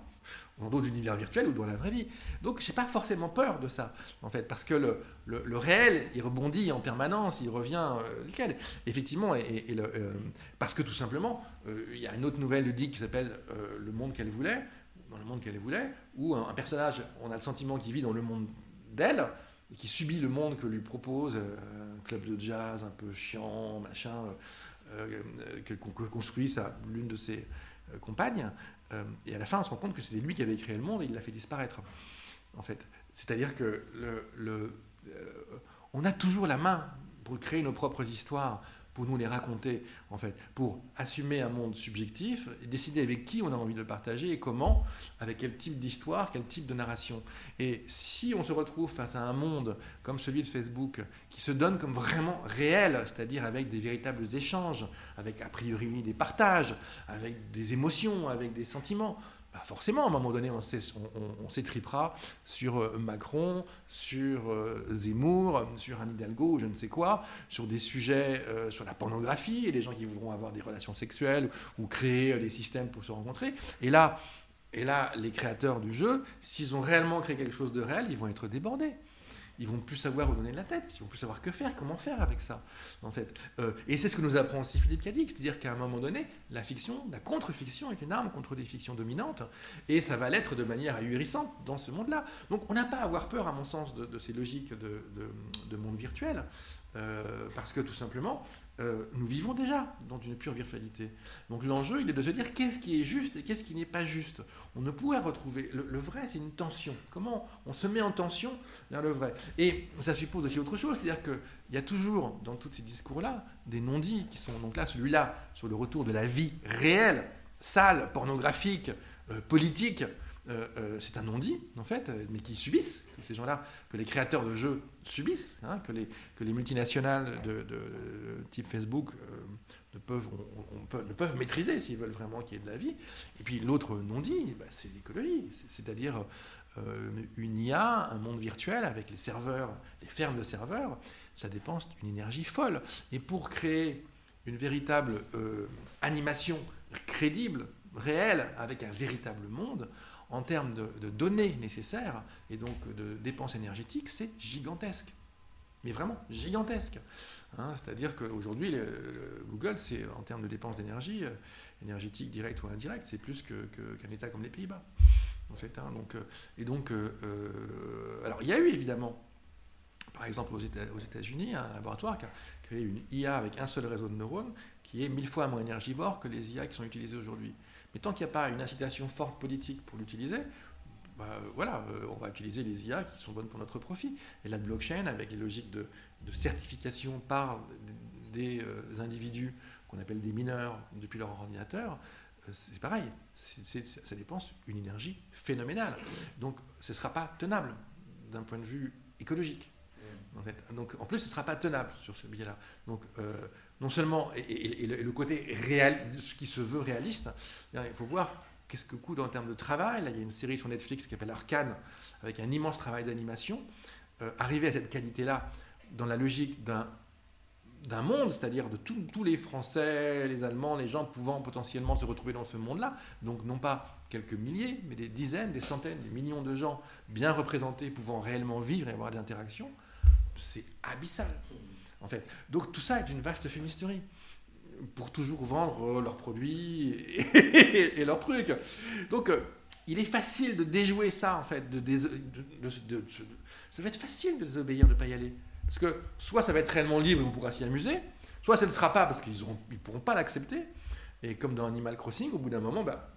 dans d'autres univers virtuels ou dans la vraie vie. Donc, je n'ai pas forcément peur de ça, en fait, parce que le, réel, il rebondit en permanence, il revient euh, lequel Effectivement, euh, parce que tout simplement, euh, il y a une autre nouvelle de Dick qui s'appelle Le monde qu'elle voulait, dans le monde qu'elle voulait, où un personnage, on a le sentiment qu'il vit dans le monde d'elle, qui subit le monde que lui propose euh, un club de jazz un peu chiant, machin, euh, euh, que, construit l'une de ses compagnes. et à la fin, on se rend compte que c'était lui qui avait créé le monde et il l'a fait disparaître. En fait, c'est-à-dire que on a toujours la main pour créer nos propres histoires pour nous les raconter, en fait, pour assumer un monde subjectif, et décider avec qui on a envie de le partager et comment, avec quel type d'histoire, quel type de narration. Et si on se retrouve face à un monde comme celui de Facebook, qui se donne comme vraiment réel, c'est-à-dire avec des véritables échanges, avec a priori des partages, avec des émotions, avec des sentiments, forcément, à un moment donné, on, s'étripera sur euh, Macron, sur euh, Zemmour, sur Anne Hidalgo, je ne sais quoi, sur des sujets, euh, sur la pornographie, et les gens qui voudront avoir des relations sexuelles ou créer des systèmes pour se rencontrer. Et là, et là les créateurs du jeu, s'ils ont réellement créé quelque chose de réel, ils vont être débordés ils vont plus savoir où donner la tête, ils vont plus savoir que faire, comment faire avec ça, en fait. Euh, et c'est ce que nous apprend aussi Philippe Cadic, c'est-à-dire qu'à un moment donné, la fiction, la contre-fiction est une arme contre des fictions dominantes, et ça va l'être de manière ahurissante dans ce monde-là. Donc on n'a pas à avoir peur, à mon sens, de, ces logiques de, monde virtuel. Euh, parce que tout simplement, euh, nous vivons déjà dans une pure virtualité. Donc l'enjeu, il est de se dire qu'est-ce qui est juste et qu'est-ce qui n'est pas juste. On ne pourrait retrouver. Le, vrai, c'est une tension. Comment on se met en tension vers le vrai? Et ça suppose aussi autre chose, c'est-à-dire qu'il y a toujours, dans tous ces discours-là, des non-dits qui sont. Donc là, celui-là, sur le retour de la vie réelle, sale, pornographique, euh, politique, euh, euh, c'est un non-dit, en fait, mais qui subissent, que ces gens-là, que les créateurs de jeux subissent, hein, que, les, que les multinationales de, type Facebook ne, peuvent, ne peuvent maîtriser s'ils veulent vraiment qu'il y ait de la vie. Et puis l'autre non-dit, bah, c'est l'écologie, c'est-à-dire une IA, un monde virtuel avec les serveurs, les fermes de serveurs, ça dépense une énergie folle. Et pour créer une véritable animation crédible, réelle, avec un véritable monde, en termes de, données nécessaires et donc de dépenses énergétiques, c'est gigantesque. Mais vraiment gigantesque. Hein. C'est-à-dire qu'aujourd'hui, Google, c'est en termes de dépenses d'énergie, euh, énergétique directe ou indirecte, c'est plus qu'un État comme les Pays-Bas. Hein. donc, euh, et donc, euh, alors il y a eu évidemment, par exemple aux États-Unis, un laboratoire qui a créé une IA avec un seul réseau de neurones qui est mille fois moins énergivore que les IA qui sont utilisées aujourd'hui. Mais tant qu'il n'y a pas une incitation forte politique pour l'utiliser, bah, voilà, euh, on va utiliser les IA qui sont bonnes pour notre profit. Et la blockchain, avec les logiques de, certification par des euh, individus qu'on appelle des mineurs depuis leur ordinateur, euh, c'est pareil, ça dépense une énergie phénoménale. Donc ce ne sera pas tenable d'un point de vue écologique. En. Donc en plus, ce ne sera pas tenable sur ce biais-là. Donc non seulement, et, le côté réel, ce qui se veut réaliste, il faut voir qu'est-ce que coûte en termes de travail. Là, il y a une série sur Netflix qui s'appelle Arcane, avec un immense travail d'animation. Euh, arriver à cette qualité-là, dans la logique d'un d'un monde, c'est-à-dire de tous les Français, les Allemands, les gens pouvant potentiellement se retrouver dans ce monde-là, donc non pas quelques milliers, mais des dizaines, des centaines, des millions de gens bien représentés, pouvant réellement vivre et avoir des interactions, c'est abyssal en fait. Donc tout ça est une vaste fumisterie pour toujours vendre leurs produits et, leurs trucs. Donc euh, il est facile de déjouer ça, en fait. Ça va être facile de désobéir, de ne pas y aller. Parce que soit ça va être réellement libre et on pourra s'y amuser, soit ça ne sera pas parce qu'ils ne pourront pas l'accepter. Et comme dans Animal Crossing, au bout d'un moment, bah,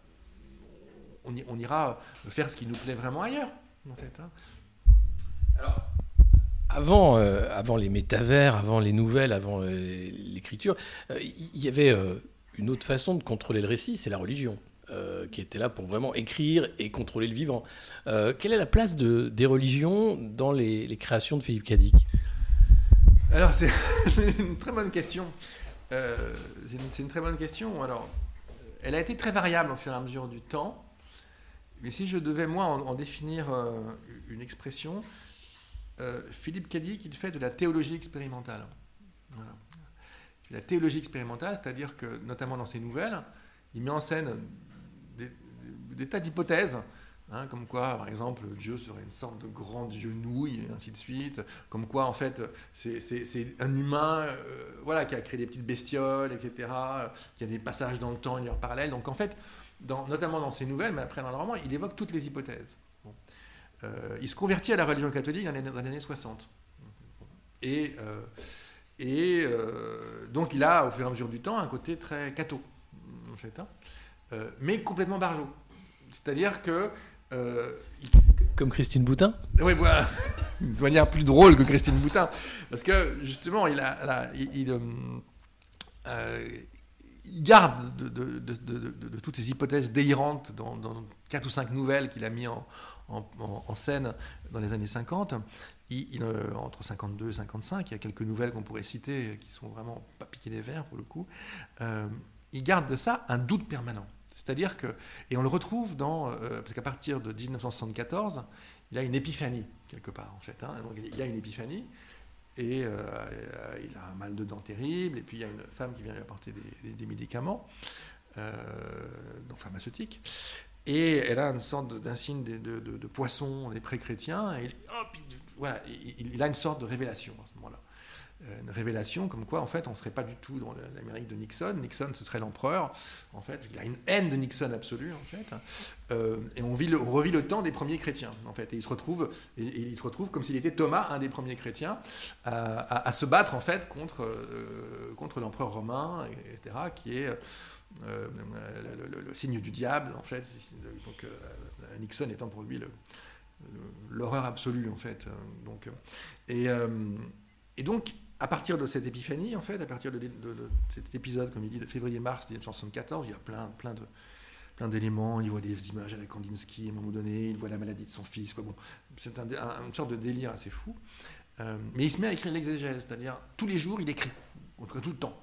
on, on, ira faire ce qui nous plaît vraiment ailleurs, en fait. Hein. Alors, avant, euh, avant les métavers, avant les nouvelles, avant euh, l'écriture, euh, il y avait une autre façon de contrôler le récit, c'est la religion. qui était là pour vraiment écrire et contrôler le vivant. quelle est la place de, des religions dans les, créations de Philippe Cadic? Alors, c'est une très bonne question. c'est une, très bonne question. Alors, elle a été très variable au fur et à mesure du temps. Mais si je devais, moi, en définir une expression, euh, Philippe Cadic, il fait de la théologie expérimentale. La théologie expérimentale, c'est-à-dire que, notamment dans ses nouvelles, il met en scène des, tas d'hypothèses, hein, comme quoi, par exemple, Dieu serait une sorte de grand Dieu nouille, et ainsi de suite, comme quoi, en fait, c'est un humain euh, voilà, qui a créé des petites bestioles, etc., qui a des passages dans le temps, une heure parallèle. Donc, en fait, notamment dans ses nouvelles, mais après dans le roman, il évoque toutes les hypothèses. Euh, il se convertit à la religion catholique dans les, années 60. Et, euh, et euh, donc il a, au fur et à mesure du temps, un côté très catho, en fait, hein. mais complètement barjot. C'est-à-dire que... Comme Christine Boutin Oui, voilà. de manière plus drôle que Christine Boutin. Parce que, justement, il, a, il, garde de, toutes ces hypothèses délirantes dans, dans quatre ou cinq nouvelles qu'il a mis en, en, scène dans les années 50. Il, euh, entre 52 et 55, il y a quelques nouvelles qu'on pourrait citer qui sont vraiment pas piquées des verres pour le coup. Euh, il garde de ça un doute permanent. C'est-à-dire que, et on le retrouve dans, euh, parce qu'à partir de 1974, il a une épiphanie quelque part en fait. Hein. il a une épiphanie et il a un mal de dents terrible et puis il y a une femme qui vient lui apporter des, médicaments, donc pharmaceutiques. Et elle a une sorte d'insigne de, poisson, les pré-chrétiens, et voilà, il, a une sorte de révélation à ce moment-là. Une révélation comme quoi, en fait, on ne serait pas du tout dans l'Amérique de Nixon. Nixon, ce serait l'empereur. En fait, il a une haine de Nixon absolue, en fait. Euh, et on, vit le, revit le temps des premiers chrétiens, en fait. Et il se retrouve, et, il se retrouve comme s'il était Thomas, un des premiers chrétiens, à, à, se battre, en fait, contre, euh, contre l'empereur romain, etc., qui est euh, le, signe du diable, en fait. Donc, Nixon étant pour lui l'horreur absolue, en fait. Donc, et, et donc, à partir de cette épiphanie, en fait, à partir de, cet épisode, comme il dit, de février-mars 1974, il y a plein, plein de plein d'éléments. Il voit des images à la Kandinsky à un moment donné, il voit la maladie de son fils. Quoi. Bon, c'est un, une sorte de délire assez fou. Euh, mais il se met à écrire l'exégèse, c'est-à-dire tous les jours, il écrit, en tout cas tout le temps.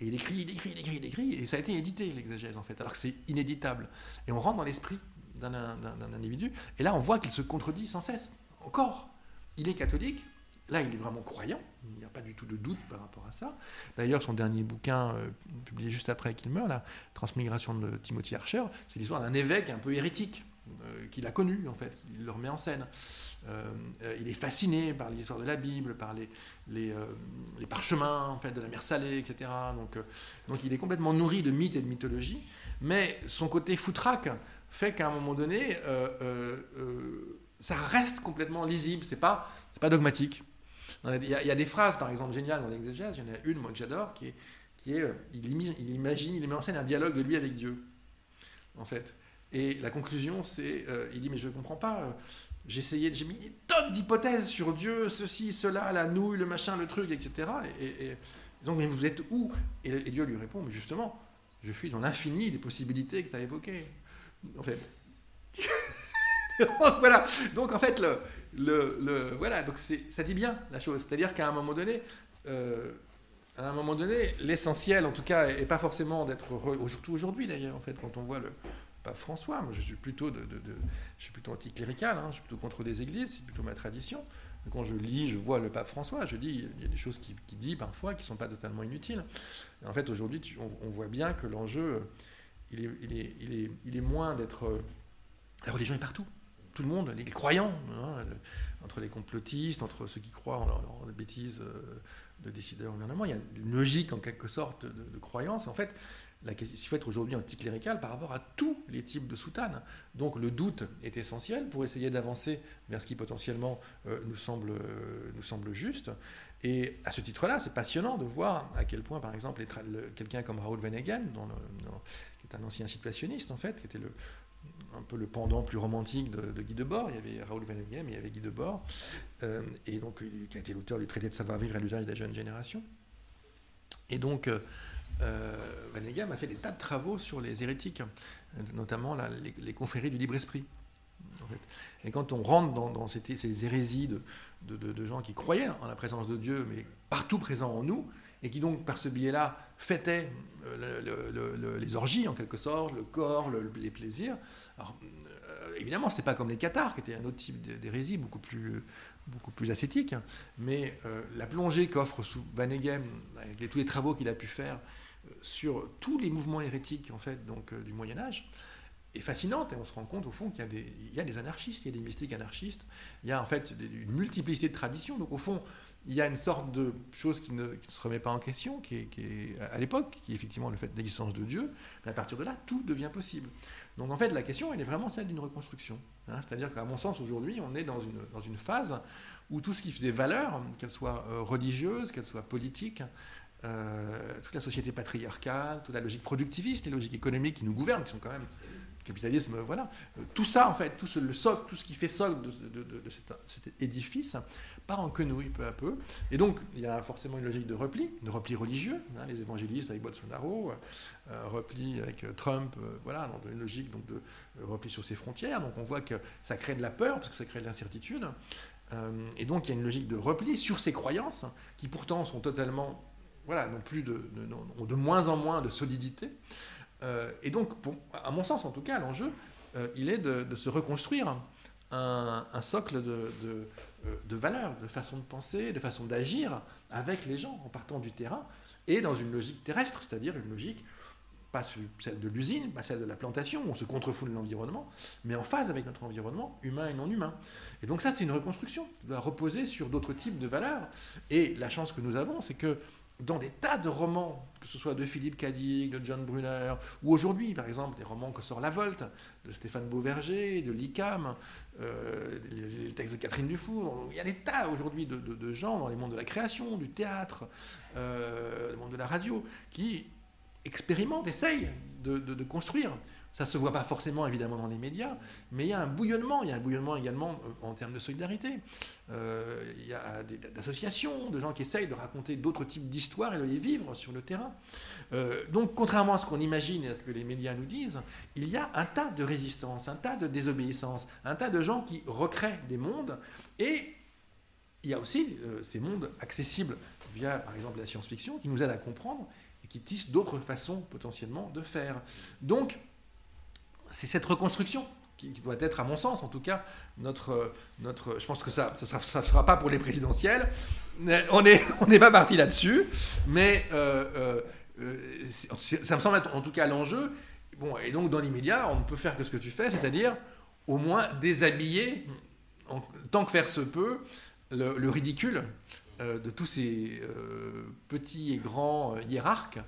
Et il écrit, il écrit, il écrit, il écrit, et ça a été édité, l'exégèse, en fait, alors que c'est inéditable. Et on rentre dans l'esprit d'un individu, et là, on voit qu'il se contredit sans cesse, encore. Il est catholique, Là, il est vraiment croyant, il n'y a pas du tout de doute par rapport à ça. D'ailleurs, son dernier bouquin, euh, publié juste après qu'il meurt, la Transmigration de Timothy Archer, c'est l'histoire d'un évêque un peu hérétique, euh, qu'il a connu, en fait, il le remet en scène. Euh, il est fasciné par l'histoire de la Bible, par les, parchemins en fait, de la mer Salée, etc. Donc, donc il est complètement nourri de mythes et de mythologie, mais son côté foutraque fait qu'à un moment donné, ça reste complètement lisible, c'est pas, pas dogmatique. Il y, a, des phrases, par exemple, géniales dans l'exégèse. Il y en a une, moi, que j'adore, qui est, qui est euh, il, il, imagine, il met en scène un dialogue de lui avec Dieu, en fait. Et la conclusion, c'est, euh, il dit, mais je ne comprends pas, euh, j'ai essayé, j'ai mis une tonne d'hypothèses sur Dieu, ceci, cela, la nouille, le machin, le truc, etc. Et, donc, mais vous êtes où? Et, Dieu lui répond, mais justement, je suis dans l'infini des possibilités que tu as évoquées. En fait. voilà. Donc en fait, le, le, voilà, donc ça dit bien la chose. C'est-à-dire qu'à un moment donné, euh, à un moment donné, l'essentiel, en tout cas, est pas forcément d'être, surtout aujourd'hui d'ailleurs, en fait, quand on voit le pape François, moi je suis plutôt, de, je suis plutôt anticlérical, hein, je suis plutôt contre des églises, c'est plutôt ma tradition. Quand je lis, je vois le pape François, je dis, il y a des choses qu'il qui dit parfois qui ne sont pas totalement inutiles. en fait, aujourd'hui, on, voit bien que l'enjeu, il est, moins d'être... La religion est partout tout le monde, les croyants, hein, entre les complotistes, entre ceux qui croient en leurs bêtises euh, de décideurs gouvernement, il y a une logique en quelque sorte de, croyance. En fait, il faut être aujourd'hui anticlérical par rapport à tous les types de soutanes. Donc le doute est essentiel pour essayer d'avancer vers ce qui potentiellement euh, nous, semble, euh, nous semble juste. Et à ce titre-là, c'est passionnant de voir à quel point, par exemple, quelqu'un comme Raoul Vanegan, qui est un ancien situationniste en fait, qui était le, un peu le pendant plus romantique de, Guy Debord. Il y avait Raoul mais il y avait Guy Debord, euh, et donc qui a été l'auteur du traité de savoir-vivre et l'usage de la jeune génération. Et donc, euh, euh a fait des tas de travaux sur les hérétiques, notamment les, confréries du libre-esprit. Et quand on rentre dans, ces, hérésies de, de, gens qui croyaient en la présence de Dieu, mais partout présent en nous, et qui donc par ce biais-là fêtaient euh, les orgies en quelque sorte, le corps, les plaisirs. Euh, évidemment, ce n'est pas comme les cathares, qui étaient un autre type d'hérésie, beaucoup plus, beaucoup plus ascétique, mais euh, la plongée qu'offre Van Egem, avec tous les travaux qu'il a pu faire sur tous les mouvements hérétiques en fait, donc, du Moyen Âge, est fascinante et on se rend compte au fond qu'il y, y a des anarchistes, il y a des mystiques anarchistes, il y a en fait une multiplicité de traditions. Donc au fond, il y a une sorte de chose qui ne, se remet pas en question, qui est, à l'époque, qui est effectivement le fait de l'existence de Dieu. Mais à partir de là, tout devient possible. Donc en fait, la question, elle est vraiment celle d'une reconstruction. Hein. C'est-à-dire qu'à mon sens, aujourd'hui, on est dans une, dans une phase où tout ce qui faisait valeur, qu'elle soit euh, religieuse, qu'elle soit politique, euh, toute la société patriarcale, toute la logique productiviste, les logiques économiques qui nous gouvernent, qui sont quand même capitalisme, voilà. Tout ça, en fait, tout ce, qui fait socle de, cet, édifice, part en quenouille peu à peu. Et donc, il y a forcément une logique de repli, de repli religieux, hein, les évangélistes avec Bolsonaro, euh, repli avec euh, Trump, euh, voilà, une logique de repli sur ses frontières. Donc, on voit que ça crée de la peur, parce que ça crée de l'incertitude. et donc, il y a une logique de repli sur ses croyances, qui pourtant sont totalement, voilà, non plus de moins en moins de solidité. Euh, et donc, à mon sens en tout cas, l'enjeu, euh, il est de, se reconstruire un, socle de, euh, de, valeurs, de façon de penser, de façon d'agir avec les gens en partant du terrain et dans une logique terrestre, c'est-à-dire une logique pas celle de l'usine, pas celle de la plantation, où on se contrefout de l'environnement, mais en phase avec notre environnement, humain et non humain. Et donc ça, c'est une reconstruction, qui doit reposer sur d'autres types de valeurs. Et la chance que nous avons, c'est que dans des tas de romans, que ce soit de Philippe Cadic, de John Brunner, ou aujourd'hui, par exemple, des romans que sort La Volte, de Stéphane Beauverger, de Licam, euh, les textes de Catherine Dufour, il y a des tas aujourd'hui de, gens dans les mondes de la création, du théâtre, euh, le monde de la radio, qui expérimentent, essayent de construire ça ne se voit pas forcément évidemment dans les médias, mais il y a un bouillonnement, il y a un bouillonnement également euh, en termes de solidarité. Euh, il y a des, associations, de gens qui essayent de raconter d'autres types d'histoires et de les vivre sur le terrain. Euh, donc contrairement à ce qu'on imagine et à ce que les médias nous disent, il y a un tas de résistances, un tas de désobéissances, un tas de gens qui recréent des mondes et il y a aussi ces mondes accessibles via par exemple la science-fiction qui nous aident à comprendre qui tissent d'autres façons potentiellement de faire. Donc c'est cette reconstruction qui, doit être, à mon sens, en tout cas, notre. notre je pense que ça ne sera, pas pour les présidentielles. On n'est on pas parti là-dessus. Mais euh, euh, ça me semble être, en tout cas, l'enjeu. Bon, et donc, dans l'immédiat, on ne peut faire que ce que tu fais, c'est-à-dire, au moins, déshabiller, tant que faire se peut, le, ridicule euh, de tous ces petits et grands hiérarques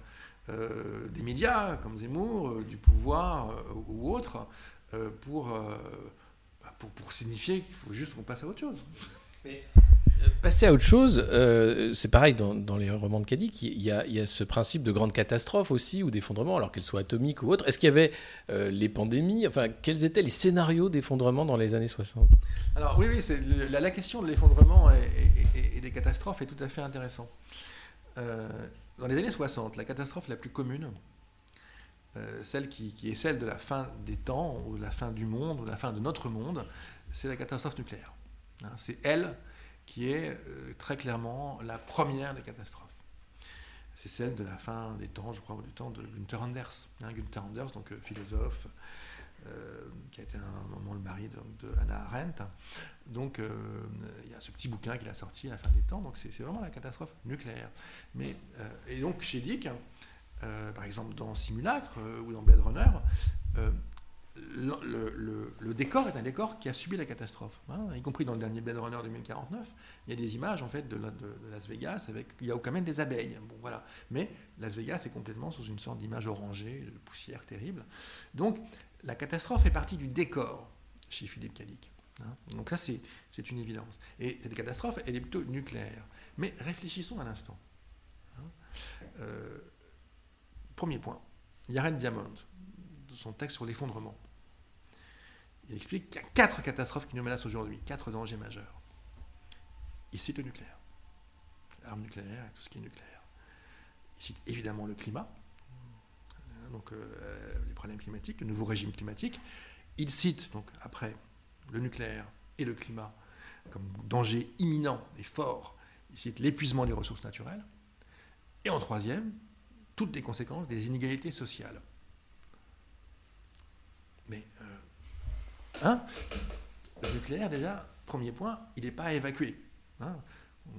euh, des médias comme Zemmour, euh, du pouvoir euh, ou autre, pour, bah, pour, pour, signifier qu'il faut juste qu'on passe à autre chose. Mais passer à autre chose, c'est pareil dans, les romans de Cadic, il y, a, ce principe de grande catastrophe aussi, ou d'effondrement, alors qu'elle soit atomique ou autre. Est-ce qu'il y avait les pandémies Enfin, quels étaient les scénarios d'effondrement dans les années 60 Alors oui, la, question de l'effondrement et, des catastrophes est tout à fait intéressante. Dans les années 60, la catastrophe la plus commune, euh, celle qui, est celle de la fin des temps, ou de la fin du monde, ou la fin de notre monde, c'est la catastrophe nucléaire. Hein, c'est elle qui est euh, très clairement la première des catastrophes. C'est celle de la fin des temps, je crois, du temps de Günther Anders. Hein, Günther Anders, donc euh, philosophe, qui a été un moment le mari de, Hannah Arendt. Donc euh, il y a ce petit bouquin qu'il a sorti à la fin des temps, donc c'est vraiment la catastrophe nucléaire. Mais, euh, et donc chez Dick, euh, par exemple dans Simulacre ou dans Blade Runner, le, décor est un décor qui a subi la catastrophe, hein. y compris dans le dernier Blade Runner 2049. Il y a des images en fait de, Las Vegas avec il y a quand même des abeilles. Bon voilà, mais Las Vegas est complètement sous une sorte d'image orangée, de poussière terrible. Donc la catastrophe est partie du décor chez Philippe Cadic. Hein. Donc ça, c'est une évidence. Et cette catastrophe, elle est plutôt nucléaire. Mais réfléchissons un instant. Hein. Euh, premier point. Yared Diamond, son texte sur l'effondrement, il explique qu'il y a quatre catastrophes qui nous menacent aujourd'hui, quatre dangers majeurs. Il cite le nucléaire, l'arme nucléaire et tout ce qui est nucléaire. Il cite évidemment le climat, donc euh, les problèmes climatiques, le nouveau régime climatique. Il cite, donc après, le nucléaire et le climat comme danger imminent et fort. Il cite l'épuisement des ressources naturelles. Et en troisième, toutes les conséquences des inégalités sociales. Mais, euh, hein, le nucléaire, déjà, premier point, il n'est pas évacué. Hein.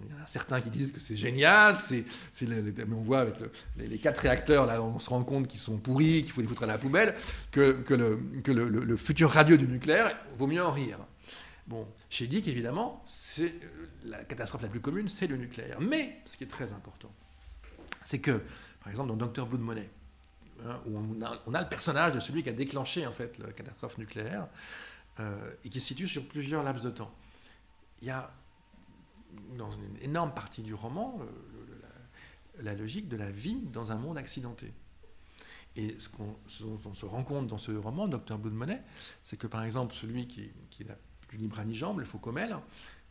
Il y en a certains qui disent que c'est génial, c'est, mais on voit avec les, quatre réacteurs, là, on se rend compte qu'ils sont pourris, qu'il faut les foutre à la poubelle, que, que, le, futur radieux du nucléaire, vaut mieux en rire. Bon, chez Dick, évidemment, c'est la catastrophe la plus commune, c'est le nucléaire. Mais, ce qui est très important, c'est que, par exemple, dans Docteur Blood Money, hein, où on a, le personnage de celui qui a déclenché, en fait, la catastrophe nucléaire, euh, et qui se situe sur plusieurs laps de temps. Il y a dans une énorme partie du roman, la, logique de la vie dans un monde accidenté. Et ce, qu'on, dont on se rend compte dans ce roman, Docteur Blood Money, c'est que par exemple, celui qui, qui n'a plus ni bras ni jambes, le Faucomel,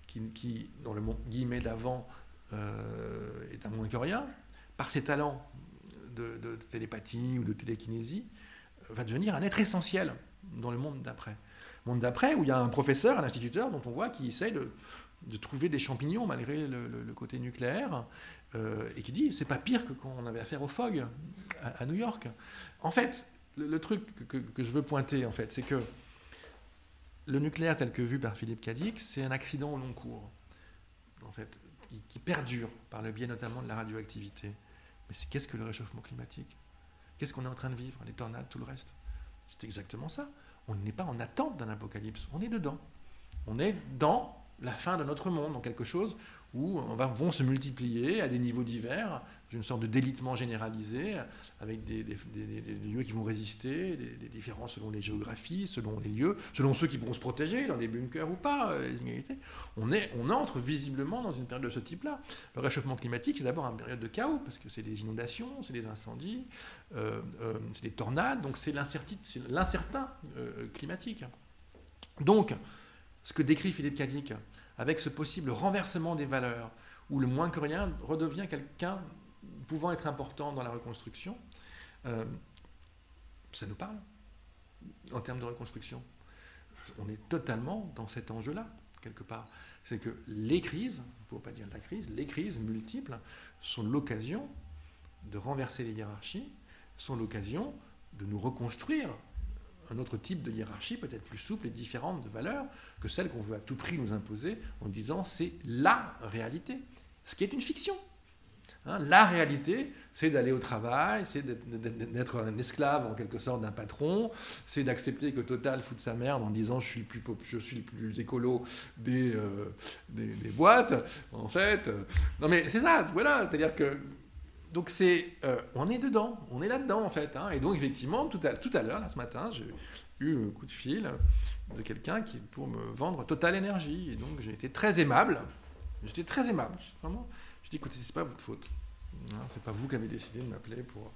qui, qui dans le monde guillemets d'avant euh, est un moins que rien, par ses talents de, télépathie ou de télékinésie, va devenir un être essentiel dans le monde d'après. Monde d'après où il y a un professeur, un instituteur dont on voit qui essaye de, de trouver des champignons malgré le, côté nucléaire, euh, et qui dit c'est pas pire que quand on avait affaire au FOG à, New York. En fait, le, truc que, je veux pointer, en fait, c'est que le nucléaire tel que vu par Philippe Cadic, c'est un accident au long cours, en fait, qui, perdure par le biais notamment de la radioactivité. Mais qu'est-ce que le réchauffement climatique? Qu'est-ce qu'on est en train de vivre? Les tornades, tout le reste. C'est exactement ça. On n'est pas en attente d'un apocalypse, on est dedans. On est dans la fin de notre monde, dans quelque chose où on va, vont se multiplier à des niveaux divers, une sorte de délitement généralisé, avec des, lieux qui vont résister, des, différences selon les géographies, selon les lieux, selon ceux qui pourront se protéger, dans des bunkers ou pas, euh, les inégalités. On, est, on entre visiblement dans une période de ce type-là. Le réchauffement climatique, c'est d'abord une période de chaos, parce que c'est des inondations, c'est des incendies, euh, euh, c'est des tornades, donc c'est l'incertain climatique. Donc, ce que décrit Philippe Cadic, avec ce possible renversement des valeurs, où le moins que rien redevient quelqu'un pouvant être important dans la reconstruction, euh, ça nous parle en termes de reconstruction. On est totalement dans cet enjeu-là, quelque part. C'est que les crises, il ne faut pas dire la crise, les crises multiples sont l'occasion de renverser les hiérarchies, sont l'occasion de nous reconstruire un autre type de hiérarchie, peut-être plus souple et différente de valeurs que celle qu'on veut à tout prix nous imposer en disant c'est la réalité, ce qui est une fiction. Hein, la réalité, c'est d'aller au travail, c'est d'être un esclave en quelque sorte d'un patron, c'est d'accepter que Total fout sa merde en disant je suis le plus, suis le plus écolo des, euh, des, boîtes, en fait. Non mais c'est ça, voilà, c'est-à-dire que donc c'est, euh, on est dedans, on est là-dedans en fait. Hein. et donc effectivement, tout à, l'heure, ce matin, j'ai eu un coup de fil de quelqu'un qui pour me vendre Total Énergie. Et donc j'ai été très aimable. J'étais très aimable. Vraiment. Dis écoutez, c'est pas votre faute. Hein, c'est pas vous qui avez décidé de m'appeler pour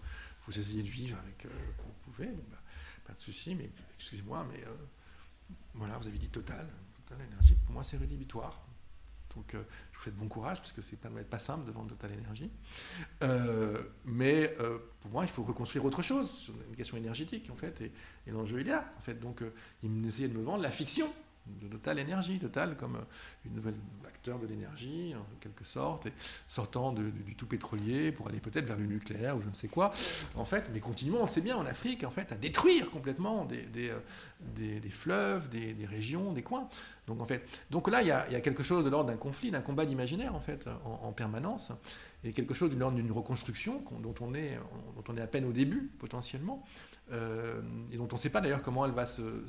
vous essayer de vivre avec. Euh, vous pouvez, bah, pas de souci, mais excusez-moi, mais euh, voilà, vous avez dit Total. Total Énergie, pour moi, c'est rédhibitoire. Donc, euh, je vous souhaite bon courage, parce que c'est pas, pas simple de vendre Total Énergie. Euh, mais pour moi, il faut reconstruire autre chose, sur une question énergétique, en fait, et, l'enjeu, il est là. En fait, donc, il essayait de me vendre la fiction de Total Énergie, Total comme une nouvelle acteur de l'énergie, en quelque sorte, sortant du, tout pétrolier pour aller peut-être vers le nucléaire ou je ne sais quoi. En fait, mais continuons, on sait bien, en Afrique, en fait, à détruire complètement des, des, euh, fleuves, des, régions, des coins. Donc, en fait, donc là, il y a, quelque chose de l'ordre d'un conflit, d'un combat d'imaginaire, en fait, en, permanence, et quelque chose de l'ordre d'une reconstruction dont on, est, dont on est à peine au début, potentiellement, euh, et dont on ne sait pas d'ailleurs comment elle va se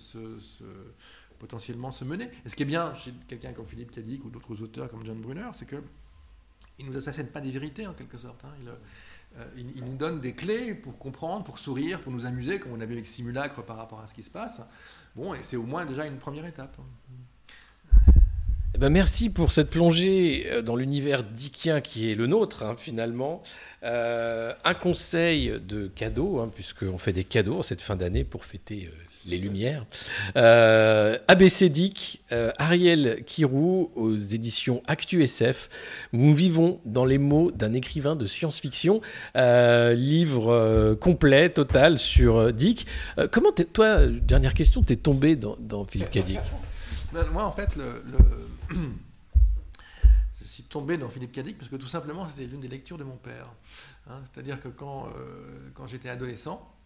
potentiellement se mener. Et ce qui est bien chez quelqu'un comme Philippe Cadic ou d'autres auteurs comme John Brunner, c'est que il nous assassinent pas des vérités en quelque sorte. Hein. Euh, il, nous donne des clés pour comprendre, pour sourire, pour nous amuser, comme on avait avec Simulacre par rapport à ce qui se passe. Bon, et c'est au moins déjà une première étape. Eh ben merci pour cette plongée euh, dans l'univers dickien qui est le nôtre, hein, finalement. Euh, un conseil de cadeau, hein, puisqu'on fait des cadeaux en cette fin d'année pour fêter les Lumières. Euh, ABC Dick, euh, Ariel Kirou aux éditions Actu SF. Nous vivons dans les mots d'un écrivain de science-fiction. Euh, livre complet, total sur Dick. comment toi, dernière question, t'es tombé dans, Philippe Cadic? Moi, en fait, je suis tombé dans Philippe Cadic parce que tout simplement, c'était l'une des lectures de mon père. Hein. C'est-à-dire que quand, quand j'étais adolescent,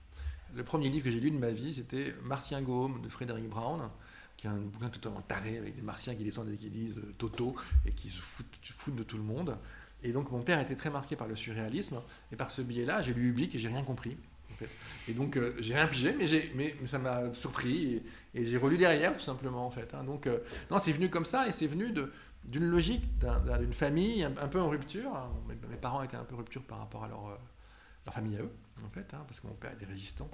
le premier livre que j'ai lu de ma vie, c'était Martien Gaume de Frédéric Brown, qui est un bouquin totalement taré avec des martiens qui descendent et qui disent euh, Toto et qui se foutent, de tout le monde. Et donc mon père était très marqué par le surréalisme et par ce biais-là, j'ai lu Ublique et j'ai rien compris. Et donc euh, j'ai rien pigé, mais, mais, ça m'a surpris et, j'ai relu derrière tout simplement en fait. Hein. Donc euh, non, c'est venu comme ça et c'est venu d'une logique d'une famille un, peu en rupture. Hein. Mes, parents étaient un peu en rupture par rapport à leur, leur famille à eux en fait, hein, parce que mon père était résistant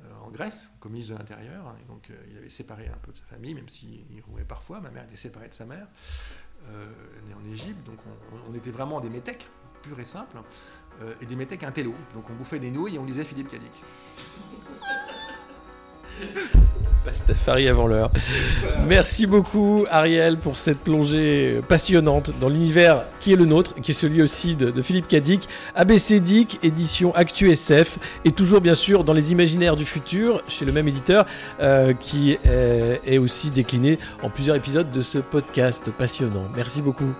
euh, en Grèce, communiste de l'intérieur, hein, et donc euh, il avait séparé un peu de sa famille, même s'il roulait parfois. Ma mère était séparée de sa mère, euh, née en Égypte, donc on, était vraiment des métèques, purs et simples, et des métèques intello. Donc on bouffait des nouilles et on lisait Philippe Cadic. Avant l'heure. Merci beaucoup Ariel pour cette plongée passionnante dans l'univers qui est le nôtre, qui est celui aussi de, Philippe Cadic, ABC Dic, édition Actu SF, et toujours bien sûr dans les imaginaires du futur, chez le même éditeur, euh, qui est, est aussi décliné en plusieurs épisodes de ce podcast passionnant. Merci beaucoup.